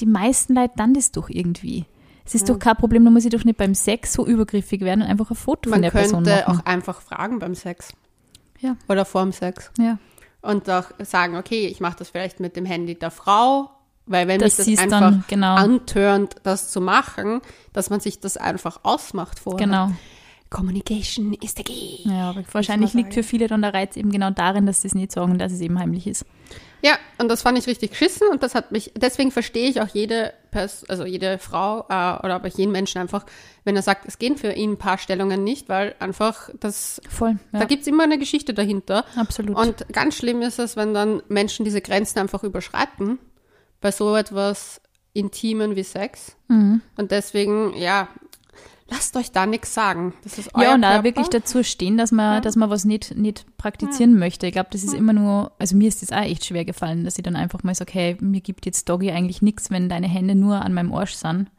die meisten Leute dann das doch irgendwie. Es ist ja. doch kein Problem, da muss ich doch nicht beim Sex so übergriffig werden und einfach ein Foto Man von der Person machen. Man könnte auch einfach fragen beim Sex. Ja. Oder vorm Sex. Ja. Und auch sagen, okay, ich mache das vielleicht mit dem Handy der Frau Weil wenn Das mich das einfach dann, genau. antörnt, das zu machen, dass man sich das einfach ausmacht vorher. Genau. Communication is the key. Ja, wahrscheinlich liegt für viele dann der Reiz eben genau darin, dass sie es nicht sagen, dass es eben heimlich ist. Ja, und das fand ich richtig geschissen und das hat mich, deswegen verstehe ich auch jede Pers also jede Frau äh, oder aber jeden Menschen einfach, wenn er sagt, es gehen für ihn ein paar Stellungen nicht, weil einfach das, Voll. Ja, da gibt's immer eine Geschichte dahinter. absolut. Und ganz schlimm ist es, wenn dann Menschen diese Grenzen einfach überschreiten, bei so etwas Intimen wie Sex. Mhm. Und deswegen, ja, lasst euch da nichts sagen. Das ist euer ja, und da wirklich dazu stehen, dass man, Ja. dass man was nicht, nicht praktizieren möchte. Ich glaube, das ist immer nur, also mir ist das auch echt schwer gefallen, dass ich dann einfach mal sage, hey, mir gibt jetzt Doggy eigentlich nichts, wenn deine Hände nur an meinem Arsch sind.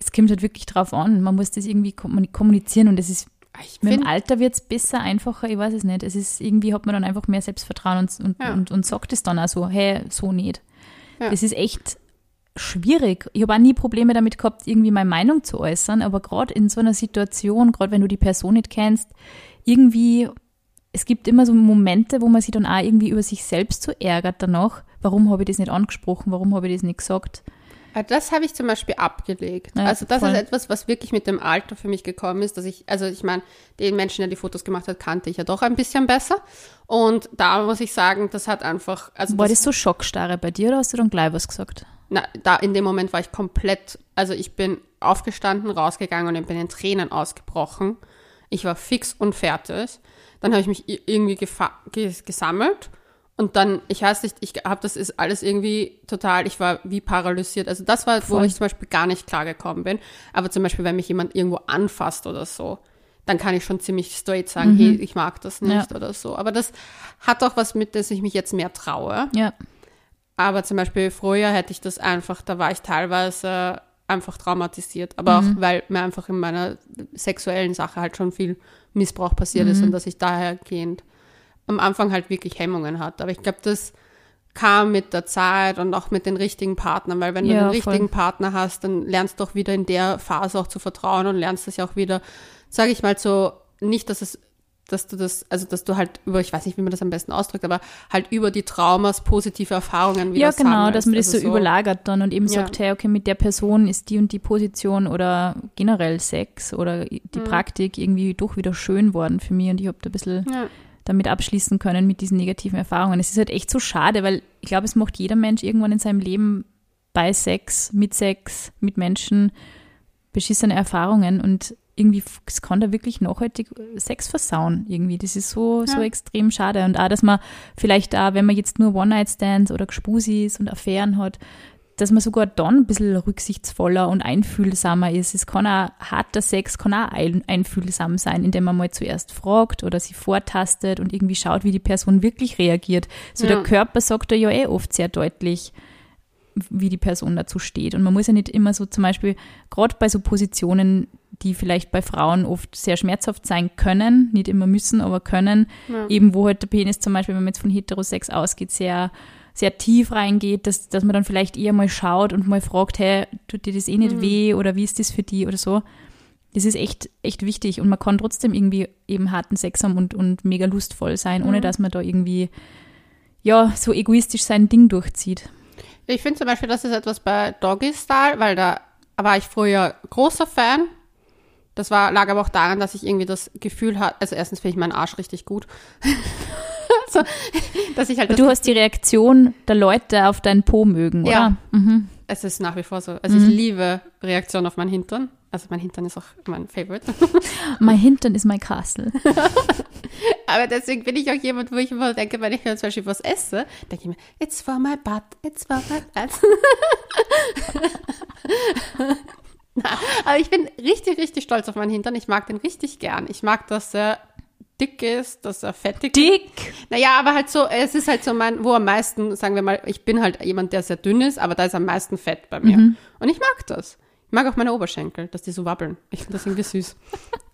Es kommt halt wirklich drauf an. Man muss das irgendwie kommu- kommunizieren und es ist Ich mit dem Alter wird es besser, einfacher, ich weiß es nicht. Es ist irgendwie hat man dann einfach mehr Selbstvertrauen und, und, Ja. und, und sagt es dann auch so, hey, so nicht. Ja. Das ist echt schwierig. Ich habe auch nie Probleme damit gehabt, irgendwie meine Meinung zu äußern, aber gerade in so einer Situation, gerade wenn du die Person nicht kennst, irgendwie, es gibt immer so Momente, wo man sich dann auch irgendwie über sich selbst so ärgert danach. Warum habe ich das nicht angesprochen? Warum habe ich das nicht gesagt? Ah, Das habe ich zum Beispiel abgelegt. Ja, also das voll. ist etwas, was wirklich mit dem Alter für mich gekommen ist, dass ich, also ich meine, den Menschen, der die Fotos gemacht hat, kannte ich ja doch ein bisschen besser. Und da muss ich sagen, das hat einfach, also War das, das so Schockstarre bei dir oder hast du dann gleich was gesagt? Na, da in dem Moment war ich komplett, also ich bin aufgestanden, rausgegangen und bin in Tränen ausgebrochen. Ich war fix und fertig. Dann habe ich mich irgendwie gesammelt und dann, ich weiß nicht, ich habe das ist alles irgendwie total, ich war wie paralysiert. Also das war, wo Voll. ich zum Beispiel gar nicht klar gekommen bin. Aber zum Beispiel, wenn mich jemand irgendwo anfasst oder so, dann kann ich schon ziemlich straight sagen, hey, ich mag das nicht Ja. oder so. Aber das hat auch was mit, dass ich mich jetzt mehr traue. Ja, Aber zum Beispiel früher hätte ich das einfach, da war ich teilweise einfach traumatisiert. Aber auch, weil mir einfach in meiner sexuellen Sache halt schon viel Missbrauch passiert ist und dass ich dahergehend am Anfang halt wirklich Hemmungen hatte. Aber ich glaube, das kam mit der Zeit und auch mit den richtigen Partnern, weil wenn du Ja, den voll. richtigen Partner hast, dann lernst du auch wieder in der Phase auch zu vertrauen und lernst das ja auch wieder, sage ich mal so, nicht, dass es dass du das, also dass du halt über, ich weiß nicht, wie man das am besten ausdrückt, aber halt über die Traumas positive Erfahrungen wieder ja genau, sammelst. dass man das Also so, überlagert dann und eben Ja. sagt, hey, okay, mit der Person ist die und die Position oder generell Sex oder die Mhm. Praktik irgendwie doch wieder schön worden für mich und ich habe da ein bisschen Ja. damit abschließen können mit diesen negativen Erfahrungen. Es ist halt echt so schade, weil ich glaube, es macht jeder Mensch irgendwann in seinem Leben bei Sex, mit Sex, mit Menschen beschissene Erfahrungen und irgendwie, es kann da wirklich nachhaltig Sex versauen irgendwie. Das ist so, so Ja. extrem schade. Und auch, dass man vielleicht auch, wenn man jetzt nur One-Night-Stands oder Gespusis und Affären hat, dass man sogar dann ein bisschen rücksichtsvoller und einfühlsamer ist. Es kann auch harter Sex, kann auch ein, einfühlsam sein, indem man mal zuerst fragt oder sie vortastet und irgendwie schaut, wie die Person wirklich reagiert. So Ja. der Körper sagt da ja eh oft sehr deutlich, wie die Person dazu steht. Und man muss ja nicht immer so zum Beispiel, gerade bei so Positionen, die vielleicht bei Frauen oft sehr schmerzhaft sein können, nicht immer müssen, aber können, Ja. eben wo halt der Penis zum Beispiel, wenn man jetzt von Heterosex ausgeht, sehr, sehr tief reingeht, dass, dass man dann vielleicht eher mal schaut und mal fragt, hey, tut dir das eh nicht weh oder wie ist das für die oder so. Das ist echt, echt wichtig und man kann trotzdem irgendwie eben harten Sex haben und, und mega lustvoll sein, ohne dass man da irgendwie, ja, so egoistisch sein Ding durchzieht. Ich finde zum Beispiel, das ist etwas bei Doggy Style, weil da war ich früher großer Fan. Das war, lag aber auch daran, dass ich irgendwie das Gefühl hatte, also erstens finde ich meinen Arsch richtig gut. also, dass ich halt Du hast die Reaktion der Leute auf deinen Po mögen, oder? Ja. Mhm. Es ist nach wie vor so. Also ich liebe Reaktion auf meinen Hintern. Also mein Hintern ist auch mein Favorite. Mein Hintern ist mein Castle. Aber deswegen bin ich auch jemand, wo ich immer denke, wenn ich mir zum Beispiel was esse, denke ich mir, it's for my butt, it's for my butt. Aber ich bin richtig, richtig stolz auf meinen Hintern. Ich mag den richtig gern. Ich mag, dass er dick ist, dass er fettig ist. Dick! Naja, aber halt so, es ist halt so mein, wo am meisten, sagen wir mal, ich bin halt jemand, der sehr dünn ist, aber da ist am meisten Fett bei mir. Und ich mag das. Ich mag auch meine Oberschenkel, dass die so wabbeln. Ich finde das irgendwie süß.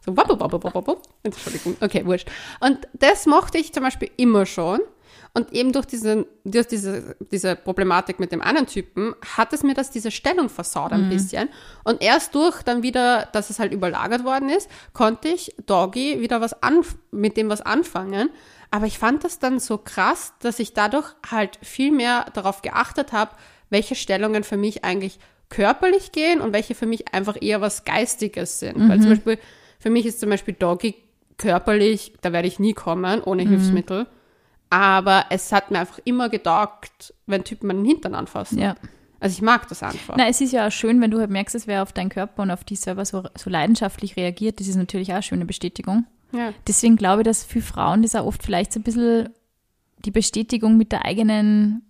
So wabbel, wabbel, wabbel, wabbel. Entschuldigung. Okay, wurscht. Und das mochte ich zum Beispiel immer schon. Und eben durch diese, durch diese, diese Problematik mit dem anderen Typen hat es mir das diese Stellung versaut ein bisschen. Und erst durch dann wieder, dass es halt überlagert worden ist, konnte ich Doggy wieder was an, mit dem was anfangen. Aber ich fand das dann so krass, dass ich dadurch halt viel mehr darauf geachtet habe, welche Stellungen für mich eigentlich körperlich gehen und welche für mich einfach eher was Geistiges sind. Mhm. Weil zum Beispiel, für mich ist zum Beispiel Doggy körperlich, da werde ich nie kommen, ohne mhm. Hilfsmittel. Aber es hat mir einfach immer getaugt, wenn Typen meinen Hintern anfassen. Ja. Also ich mag das einfach. Na, es ist ja auch schön, wenn du halt merkst, es wäre auf deinen Körper und auf dich selber so, so leidenschaftlich reagiert. Das ist natürlich auch eine schöne Bestätigung. Ja. Deswegen glaube ich, dass für Frauen das auch oft vielleicht so ein bisschen die Bestätigung mit der eigenen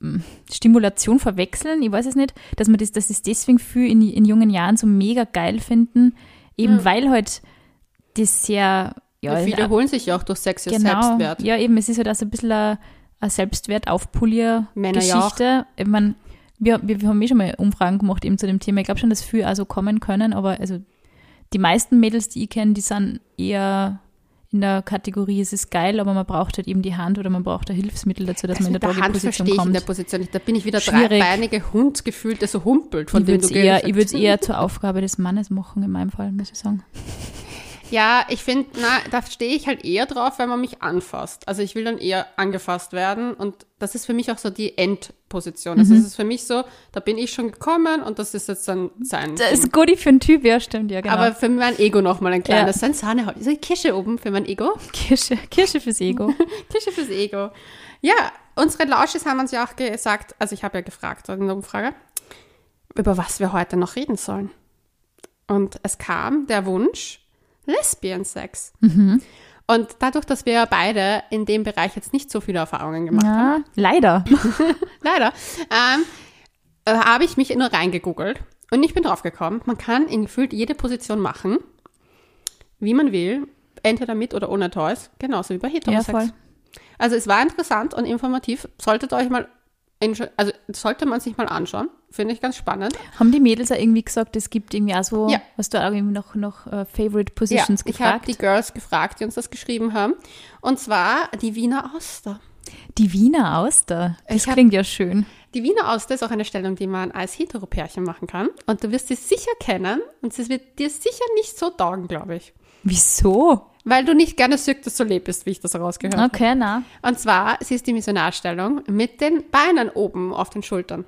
hm, Stimulation verwechseln. Ich weiß es nicht, dass man das, dass es deswegen für in, in jungen Jahren so mega geil finden, eben ja. weil halt das sehr ja, viele holen sich ja auch durch Sex genau, Selbstwert. Ja, eben, es ist halt auch so ein bisschen eine, eine Selbstwert-Aufpolier-Geschichte. Ja ich meine, wir, wir, wir haben eh schon mal Umfragen gemacht eben zu dem Thema. Ich glaube schon, dass viele also kommen können, aber also die meisten Mädels, die ich kenne, die sind eher in der Kategorie, es ist geil, aber man braucht halt eben die Hand oder man braucht ein Hilfsmittel dazu, dass also man in der, der Hand verstehe ich kommt. in der Position Da bin ich wieder Schwierig. dreibeinige Hund gefühlt, der so humpelt, von ich dem du eher, Ich würde es eher zur Aufgabe des Mannes machen, in meinem Fall, muss ich sagen. Ja, ich finde, na, da stehe ich halt eher drauf, wenn man mich anfasst. Also ich will dann eher angefasst werden und das ist für mich auch so die Endposition. Also mhm. es ist für mich so, da bin ich schon gekommen und das ist jetzt dann sein. Das ist gut für einen Typ, ja, stimmt, ja, genau. Aber für mein Ego nochmal ein kleines, ja. sein Sahnehäubchen. So Kirsche oben für mein Ego. Kirsche, Kirsche fürs Ego. Kirsche fürs Ego. Ja, unsere Lausches haben uns ja auch gesagt, also ich habe ja gefragt in der Umfrage, über was wir heute noch reden sollen. Und es kam der Wunsch, Lesbian Sex. Mhm. Und dadurch, dass wir beide in dem Bereich jetzt nicht so viele Erfahrungen gemacht ja, haben. Leider. leider. Ähm, äh, habe ich mich nur reingegoogelt und ich bin drauf gekommen, man kann in gefühlt jede Position machen, wie man will, entweder mit oder ohne Toys, genauso wie bei Heterosex. Ja, voll. Also es war interessant und informativ. Solltet euch mal also sollte man sich mal anschauen. Finde ich ganz spannend. Haben die Mädels ja irgendwie gesagt, es gibt irgendwie auch so, ja. hast du auch irgendwie noch, noch uh, Favorite Positions ja, gefragt? ich habe die Girls gefragt, die uns das geschrieben haben. Und zwar die Wiener Auster. Die Wiener Auster? Das klingt ja schön. Die Wiener Auster ist auch eine Stellung, die man als Heteropärchen machen kann. Und du wirst sie sicher kennen und es wird dir sicher nicht so taugen, glaube ich. Wieso? Weil du nicht gerne Cirque du Soleil bist, wie ich das herausgehört habe. Okay, na. Und zwar, sie ist die Missionarstellung mit den Beinen oben auf den Schultern.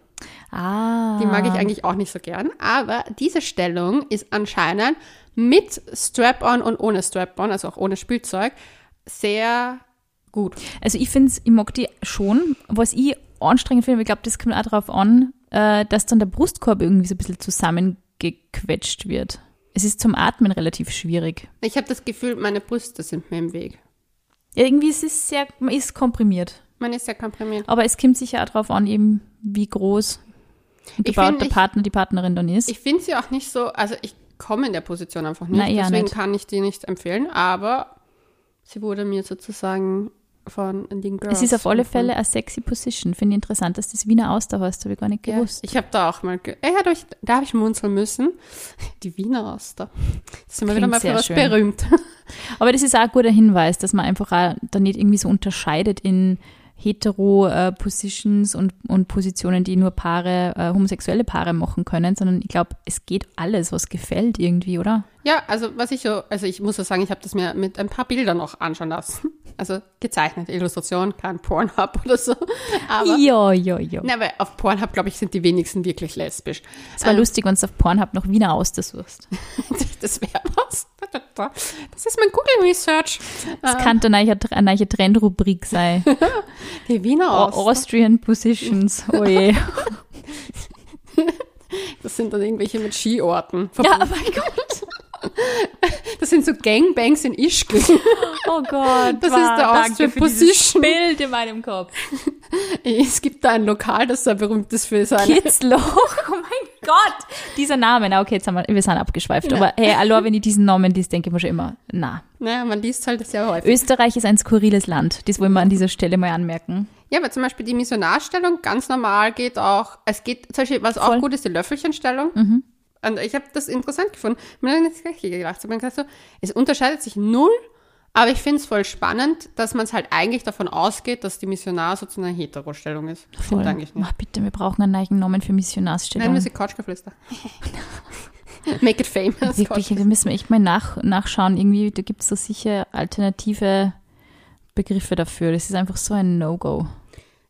Ah. Die mag ich eigentlich auch nicht so gern. Aber diese Stellung ist anscheinend mit Strap-on und ohne Strap-on, also auch ohne Spielzeug, sehr gut. Also ich finde ich mag die schon. Was ich anstrengend finde, ich glaube, das kommt auch darauf an, äh, dass dann der Brustkorb irgendwie so ein bisschen zusammengequetscht wird. Es ist zum Atmen relativ schwierig. Ich habe das Gefühl, meine Brüste sind mir im Weg. Ja, irgendwie ist es sehr, man ist komprimiert. Man ist sehr komprimiert. Aber es kommt sicher auch darauf an, eben wie groß gebaut der Partner, die Partnerin dann ist. Ich finde sie auch nicht so, also ich komme in der Position einfach nicht, Na, deswegen nicht. kann ich die nicht empfehlen, aber sie wurde mir sozusagen von den Girls. Es ist auf alle Fälle eine sexy Position. Finde ich interessant, dass das Wiener Auster heißt, habe ich gar nicht gewusst. Ja, ich habe da auch mal, ja, da, da habe ich munzeln müssen. Die Wiener Auster. Das sind wir wieder mal für was schön. berühmt. Aber das ist auch ein guter Hinweis, dass man einfach auch da nicht irgendwie so unterscheidet in Hetero-Positions äh, und, und Positionen, die nur Paare, äh, homosexuelle Paare machen können, sondern ich glaube, es geht alles, was gefällt irgendwie, oder? Ja, also was ich so, also ich muss so sagen, ich habe das mir mit ein paar Bildern noch anschauen lassen. Also gezeichnet, Illustration, kein Pornhub oder so. Aber, ja, ja, ja. Na, weil auf Pornhub, glaube ich, sind die wenigsten wirklich lesbisch. Es war ähm, lustig, wenn du auf Pornhub noch Wiener aussuchst. das wäre was. Das ist mein Google Research. Das ähm, kann eine neue, eine Trendrubrik sein. die Wiener Auster. Austrian Positions, oh je. Das sind dann irgendwelche mit Skiorten. Ja, oh mein Gott. Das sind so Gangbangs in Ischgl. Oh Gott. Das wow, ist der Austrian Position. Bild in meinem Kopf. Es gibt da ein Lokal, das sehr berühmt ist für seine. Kitzloch. Oh mein Gott. Dieser Name. Na, okay, jetzt haben wir, wir sind abgeschweift. Ja. Aber hey, hallo, wenn ich diesen Namen liest, denke ich mir schon immer, na. Naja, man liest halt sehr häufig. Österreich ist ein skurriles Land. Das wollen wir an dieser Stelle mal anmerken. Ja, aber zum Beispiel die Missionarstellung ganz normal geht auch, es geht, zum Beispiel, was Voll. auch gut ist, die Löffelchenstellung. Mhm. Und ich habe das interessant gefunden. Mir das gleiche gedacht. Ich gedacht so, es unterscheidet sich null, aber ich finde es voll spannend, dass man es halt eigentlich davon ausgeht, dass die Missionar sozusagen eine Heterostellung ist. Voll. Eigentlich nicht. Ach, bitte, wir brauchen einen neuen Namen für Missionarsstellung. Nennen wir sie Couchgeflüster. Make it famous. Wirklich, wir müssen echt mal nach, nachschauen. Irgendwie, da gibt es so sicher alternative Begriffe dafür. Das ist einfach so ein No-Go.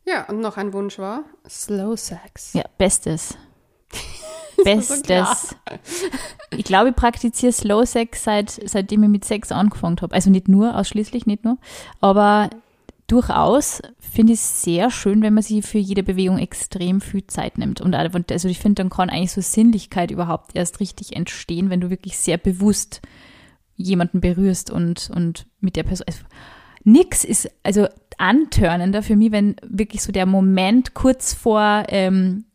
Ja, und noch ein Wunsch war Slow Sex. Ja, bestes. Bestes. ich glaube, ich praktiziere Slow Sex seit, seitdem ich mit Sex angefangen habe. Also nicht nur, ausschließlich nicht nur. Aber durchaus finde ich es sehr schön, wenn man sich für jede Bewegung extrem viel Zeit nimmt. Und also ich finde, dann kann eigentlich so Sinnlichkeit überhaupt erst richtig entstehen, wenn du wirklich sehr bewusst jemanden berührst und, und mit der Person. Also, nix ist also antörnender für mich, wenn wirklich so der Moment kurz vor ähm,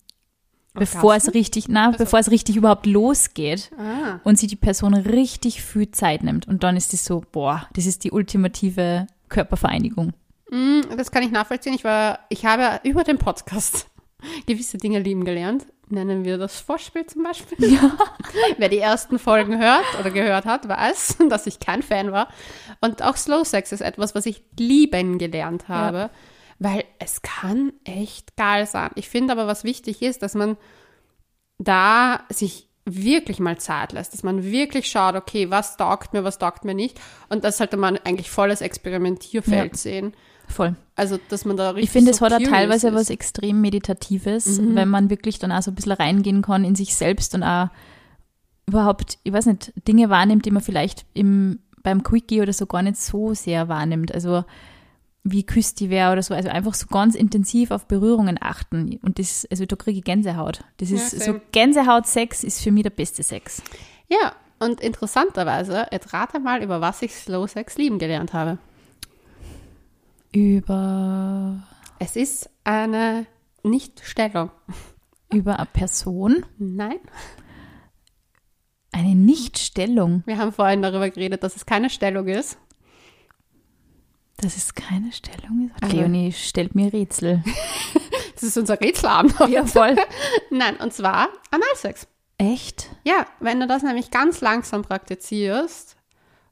bevor es richtig, na, also. bevor es richtig überhaupt losgeht ah. und sie die Person richtig viel Zeit nimmt. Und dann ist es so, boah, das ist die ultimative Körpervereinigung. Mm, das kann ich nachvollziehen. Ich war, ich habe über den Podcast gewisse Dinge lieben gelernt. Nennen wir das Vorspiel zum Beispiel. Ja. Wer die ersten Folgen hört oder gehört hat, weiß, dass ich kein Fan war. Und auch Slow Sex ist etwas, was ich lieben gelernt habe. Ja weil es kann echt geil sein. Ich finde aber, was wichtig ist, dass man da sich wirklich mal Zeit lässt, dass man wirklich schaut, okay, was taugt mir, was taugt mir nicht. Und das sollte man eigentlich volles Experimentierfeld ja. sehen. Voll. Also, dass man da richtig. Ich finde, es so hat auch teilweise ist. was extrem Meditatives, mhm. wenn man wirklich dann auch so ein bisschen reingehen kann in sich selbst und auch überhaupt, ich weiß nicht, Dinge wahrnimmt, die man vielleicht im, beim Quickie oder so gar nicht so sehr wahrnimmt. Also, wie küsst die wer oder so. Also einfach so ganz intensiv auf Berührungen achten. Und das, also da kriege ich Gänsehaut. Das ist ja, so Gänsehaut-Sex ist für mich der beste Sex. Ja, und interessanterweise, jetzt rate mal, über was ich Slow Sex lieben gelernt habe. Über. Es ist eine Nichtstellung. Über eine Person? Nein. Eine Nichtstellung. Wir haben vorhin darüber geredet, dass es keine Stellung ist. Dass es keine Stellung ist? Also, Leonie stellt mir Rätsel. das ist unser Rätselabend. Ja, voll. Nein, und zwar Analsex. Echt? Ja, wenn du das nämlich ganz langsam praktizierst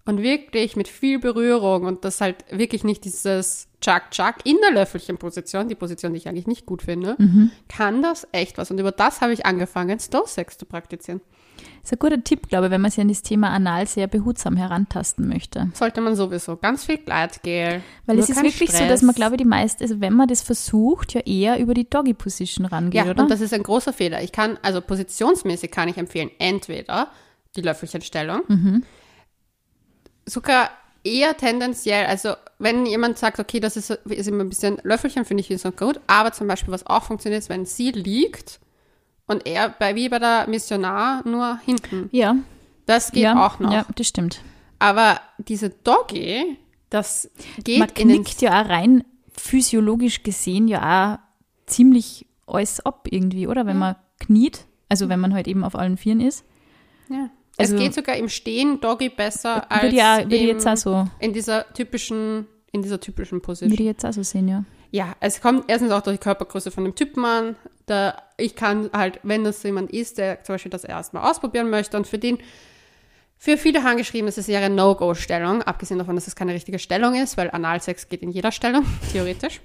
und wirklich mit viel Berührung und das halt wirklich nicht dieses Chuck-Chuck in der Löffelchenposition, die Position, die ich eigentlich nicht gut finde, mhm. kann das echt was. Und über das habe ich angefangen, Stow-Sex zu praktizieren. Das ist ein guter Tipp, glaube ich, wenn man sich an das Thema Anal sehr behutsam herantasten möchte. Sollte man sowieso. Ganz viel Gleitgel. Weil es ist wirklich Stress. so, dass man, glaube ich, die meisten, also wenn man das versucht, ja eher über die Doggy-Position rangeht, ja, oder? und das ist ein großer Fehler. Ich kann, also positionsmäßig kann ich empfehlen, entweder die Löffelchenstellung, mhm. sogar eher tendenziell, also wenn jemand sagt, okay, das ist, ist immer ein bisschen Löffelchen, finde ich ist noch gut, aber zum Beispiel, was auch funktioniert, ist, wenn sie liegt und er, bei, wie bei der Missionar, nur hinten. Ja. Das geht ja, auch noch. Ja, das stimmt. Aber diese Doggy, das geht Man knickt ja auch rein physiologisch gesehen ja auch ziemlich alles ab irgendwie, oder? Wenn ja. man kniet, also wenn man halt eben auf allen Vieren ist. Ja. Also, es geht sogar im Stehen Doggy besser als ja, im, jetzt auch so. in dieser typischen in dieser typischen Position. Würde ich jetzt auch so sehen, ja. Ja, es kommt erstens auch durch die Körpergröße von dem Typen an. Da, ich kann halt, wenn das jemand ist, der zum Beispiel das erstmal ausprobieren möchte und für den, für viele handgeschrieben ist es eher eine No-Go-Stellung, abgesehen davon, dass es keine richtige Stellung ist, weil Analsex geht in jeder Stellung, theoretisch.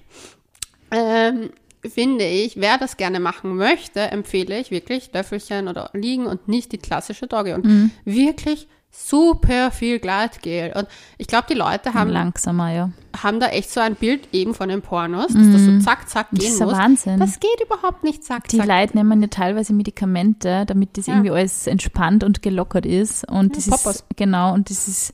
Ähm, finde ich, wer das gerne machen möchte, empfehle ich wirklich Löffelchen oder liegen und nicht die klassische Dogge. Und mhm. wirklich super viel Gleitgel. Und ich glaube, die Leute haben langsamer, ja. Haben da echt so ein Bild eben von den Pornos, dass mm. das so mhm. zack, zack gehen das ist muss. Wahnsinn. Das geht überhaupt nicht zack, die zack. Die Leute nehmen ja teilweise Medikamente, damit das ja. irgendwie alles entspannt und gelockert ist. Und ja, das Poppers. ist, genau, und das ist,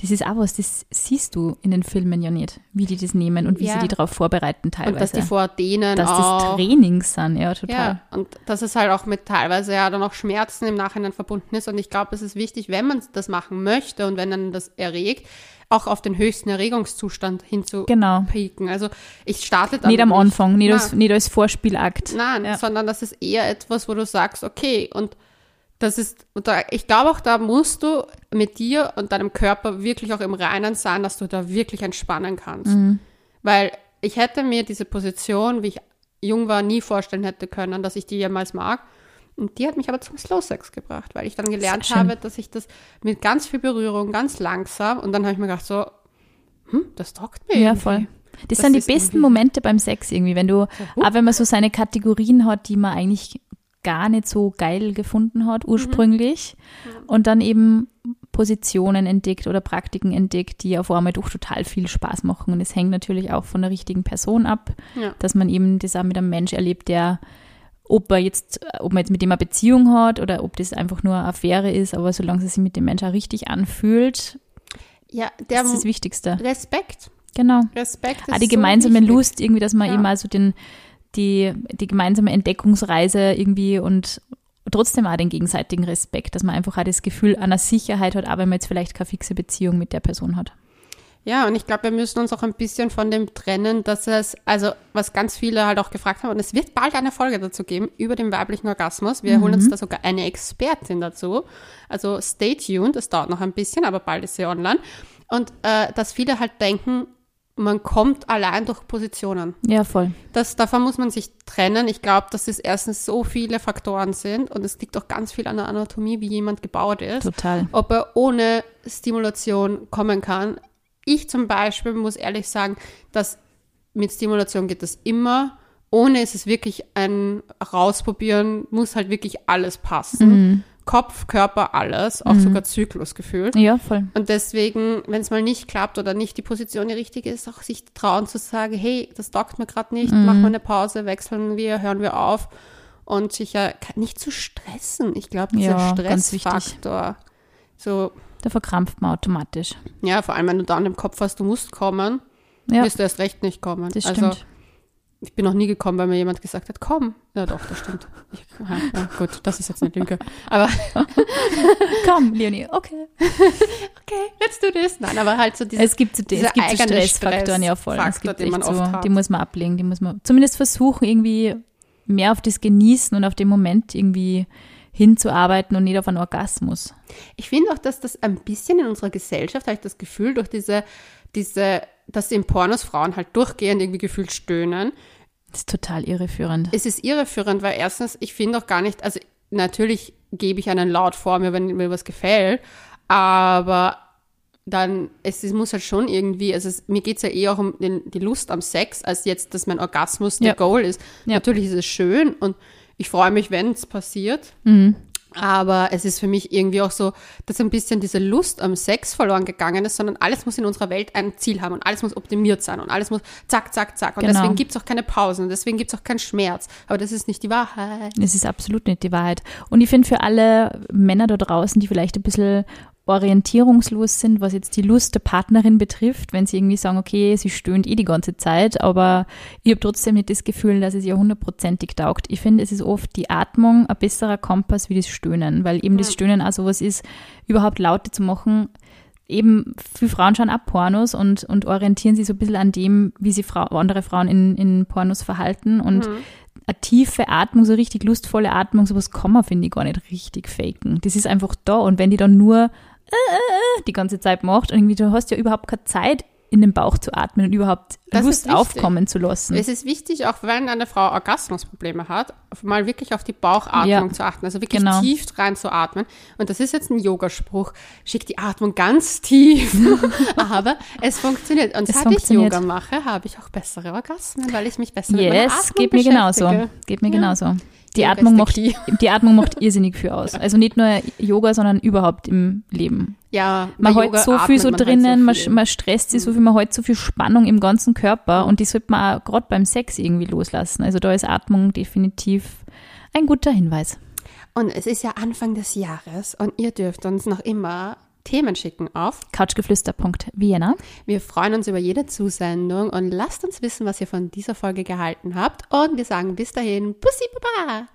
das ist auch was, das siehst du in den Filmen ja nicht, wie die das nehmen und wie ja. sie die darauf vorbereiten teilweise. Und dass die vor denen Dass auch, das Trainings sind, ja, total. Ja, und dass es halt auch mit teilweise ja dann auch Schmerzen im Nachhinein verbunden ist. Und ich glaube, es ist wichtig, wenn man das machen möchte und wenn dann das erregt, auch auf den höchsten Erregungszustand hinzupieken. Genau. Also ich starte dann nicht am Anfang, nicht, als, nicht als Vorspielakt. Nein, ja. sondern das ist eher etwas, wo du sagst, okay, und das ist, da, ich glaube auch, da musst du mit dir und deinem Körper wirklich auch im Reinen sein, dass du da wirklich entspannen kannst. Mhm. Weil ich hätte mir diese Position, wie ich jung war, nie vorstellen hätte können, dass ich die jemals mag. Und die hat mich aber zum Slow Sex gebracht, weil ich dann gelernt habe, dass ich das mit ganz viel Berührung, ganz langsam und dann habe ich mir gedacht so, hm, das taugt mir. Ja, irgendwie. voll. Das, das sind die besten Momente beim Sex irgendwie, wenn du, so, auch wenn man so seine Kategorien hat, die man eigentlich gar nicht so geil gefunden hat ursprünglich mhm. und dann eben Positionen entdeckt oder Praktiken entdeckt, die auf einmal doch total viel Spaß machen. Und es hängt natürlich auch von der richtigen Person ab, ja. dass man eben das auch mit einem Mensch erlebt, der ob er jetzt, ob man jetzt mit dem eine Beziehung hat oder ob das einfach nur eine Affäre ist, aber solange es sich mit dem Menschen auch richtig anfühlt, ja, der ist das Wichtigste. Respekt. Genau. Respekt ist ah, die gemeinsame so Lust, irgendwie, dass man ja. eben also den, die, die gemeinsame Entdeckungsreise irgendwie und trotzdem auch den gegenseitigen Respekt, dass man einfach auch das Gefühl einer Sicherheit hat, auch wenn man jetzt vielleicht keine fixe Beziehung mit der Person hat. Ja, und ich glaube, wir müssen uns auch ein bisschen von dem trennen, dass es, also was ganz viele halt auch gefragt haben, und es wird bald eine Folge dazu geben über den weiblichen Orgasmus. Wir mhm. holen uns mhm. da sogar eine Expertin dazu. Also stay tuned, es dauert noch ein bisschen, aber bald ist sie online. Und äh, dass viele halt denken, man kommt allein durch Positionen. Ja, voll. Das, davon muss man sich trennen. Ich glaube, dass es erstens so viele Faktoren sind und es liegt auch ganz viel an der Anatomie, wie jemand gebaut ist. Total. Ob er ohne Stimulation kommen kann. Ich zum Beispiel muss ehrlich sagen, dass mit Stimulation geht das immer. Ohne ist es wirklich ein Rausprobieren, muss halt wirklich alles passen. Mhm. Kopf, Körper, alles, auch mhm. sogar Zyklusgefühl. Ja, voll. Und deswegen, wenn es mal nicht klappt oder nicht die Position die richtige ist, auch sich trauen zu sagen, hey, das taugt mir gerade nicht, mhm. machen wir eine Pause, wechseln wir, hören wir auf und sich ja nicht zu stressen. Ich glaube, dieser ja, Stressfaktor, so da verkrampft man automatisch. Ja, vor allem, wenn du dann im Kopf hast, du musst kommen, ja. wirst du erst recht nicht kommen. Das also, stimmt. Ich bin noch nie gekommen, weil mir jemand gesagt hat, komm. Ja, doch, das stimmt. Ich, ja, gut, das ist jetzt eine Lüge. Aber komm, Leonie, okay. okay, let's do this. Nein, aber halt so diese Es gibt so, die, es gibt so Stressfaktoren, ja voll. Faktor, es gibt den man so, oft hat. die muss man ablegen, die muss man zumindest versuchen, irgendwie mehr auf das Genießen und auf den Moment irgendwie hinzuarbeiten und nicht auf einen Orgasmus. Ich finde auch, dass das ein bisschen in unserer Gesellschaft, habe ich das Gefühl, durch diese, diese, dass in Pornos Frauen halt durchgehend irgendwie gefühlt stöhnen. Das ist total irreführend. Es ist irreführend, weil erstens, ich finde auch gar nicht, also natürlich gebe ich einen laut vor mir, wenn mir was gefällt, aber dann, es, es muss halt schon irgendwie, also es, mir geht es ja eher auch um den, die Lust am Sex, als jetzt, dass mein Orgasmus ja. der Goal ist. Ja. Natürlich ist es schön und ich freue mich, wenn es passiert. Mhm. Aber es ist für mich irgendwie auch so, dass ein bisschen diese Lust am Sex verloren gegangen ist, sondern alles muss in unserer Welt ein Ziel haben und alles muss optimiert sein und alles muss zack, zack, zack. Und genau. deswegen gibt es auch keine Pausen und deswegen gibt es auch keinen Schmerz. Aber das ist nicht die Wahrheit. Es ist absolut nicht die Wahrheit. Und ich finde für alle Männer da draußen, die vielleicht ein bisschen orientierungslos sind, was jetzt die Lust der Partnerin betrifft, wenn sie irgendwie sagen, okay, sie stöhnt eh die ganze Zeit, aber ich habe trotzdem nicht das Gefühl, dass es ihr hundertprozentig taugt. Ich finde, es ist oft die Atmung ein besserer Kompass wie das Stöhnen, weil eben ja. das Stöhnen auch sowas ist, überhaupt Laute zu machen. Eben, viele Frauen schauen ab Pornos und, und orientieren sich so ein bisschen an dem, wie sich Frau, andere Frauen in, in Pornos verhalten und mhm eine tiefe Atmung, so richtig lustvolle Atmung, sowas kann man, finde ich, gar nicht richtig faken. Das ist einfach da. Und wenn die dann nur äh, die ganze Zeit macht. Und irgendwie, du hast ja überhaupt keine Zeit, in den Bauch zu atmen und überhaupt das Lust aufkommen zu lassen. Es ist wichtig, auch wenn eine Frau Orgasmusprobleme hat, mal wirklich auf die Bauchatmung ja, zu achten, also wirklich genau. tief rein zu atmen. Und das ist jetzt ein Yogaspruch, schick die Atmung ganz tief. Aber es funktioniert. Und seit ich Yoga mache, habe ich auch bessere Orgasmen, weil ich mich besser yes, mit meiner Atmung geht mir genauso. Geht mir ja. genauso die Atmung, macht, die Atmung macht irrsinnig viel aus. Also nicht nur Yoga, sondern überhaupt im Leben. Ja, man hat so viel so drinnen, halt so man, man, stresst sich so viel, man hat so viel Spannung im ganzen Körper und die sollte man auch gerade beim Sex irgendwie loslassen. Also da ist Atmung definitiv ein guter Hinweis. Und es ist ja Anfang des Jahres und ihr dürft uns noch immer Themen schicken auf couchgeflüster.vienna. Wir freuen uns über jede Zusendung und lasst uns wissen, was ihr von dieser Folge gehalten habt. Und wir sagen bis dahin, Pussy Baba!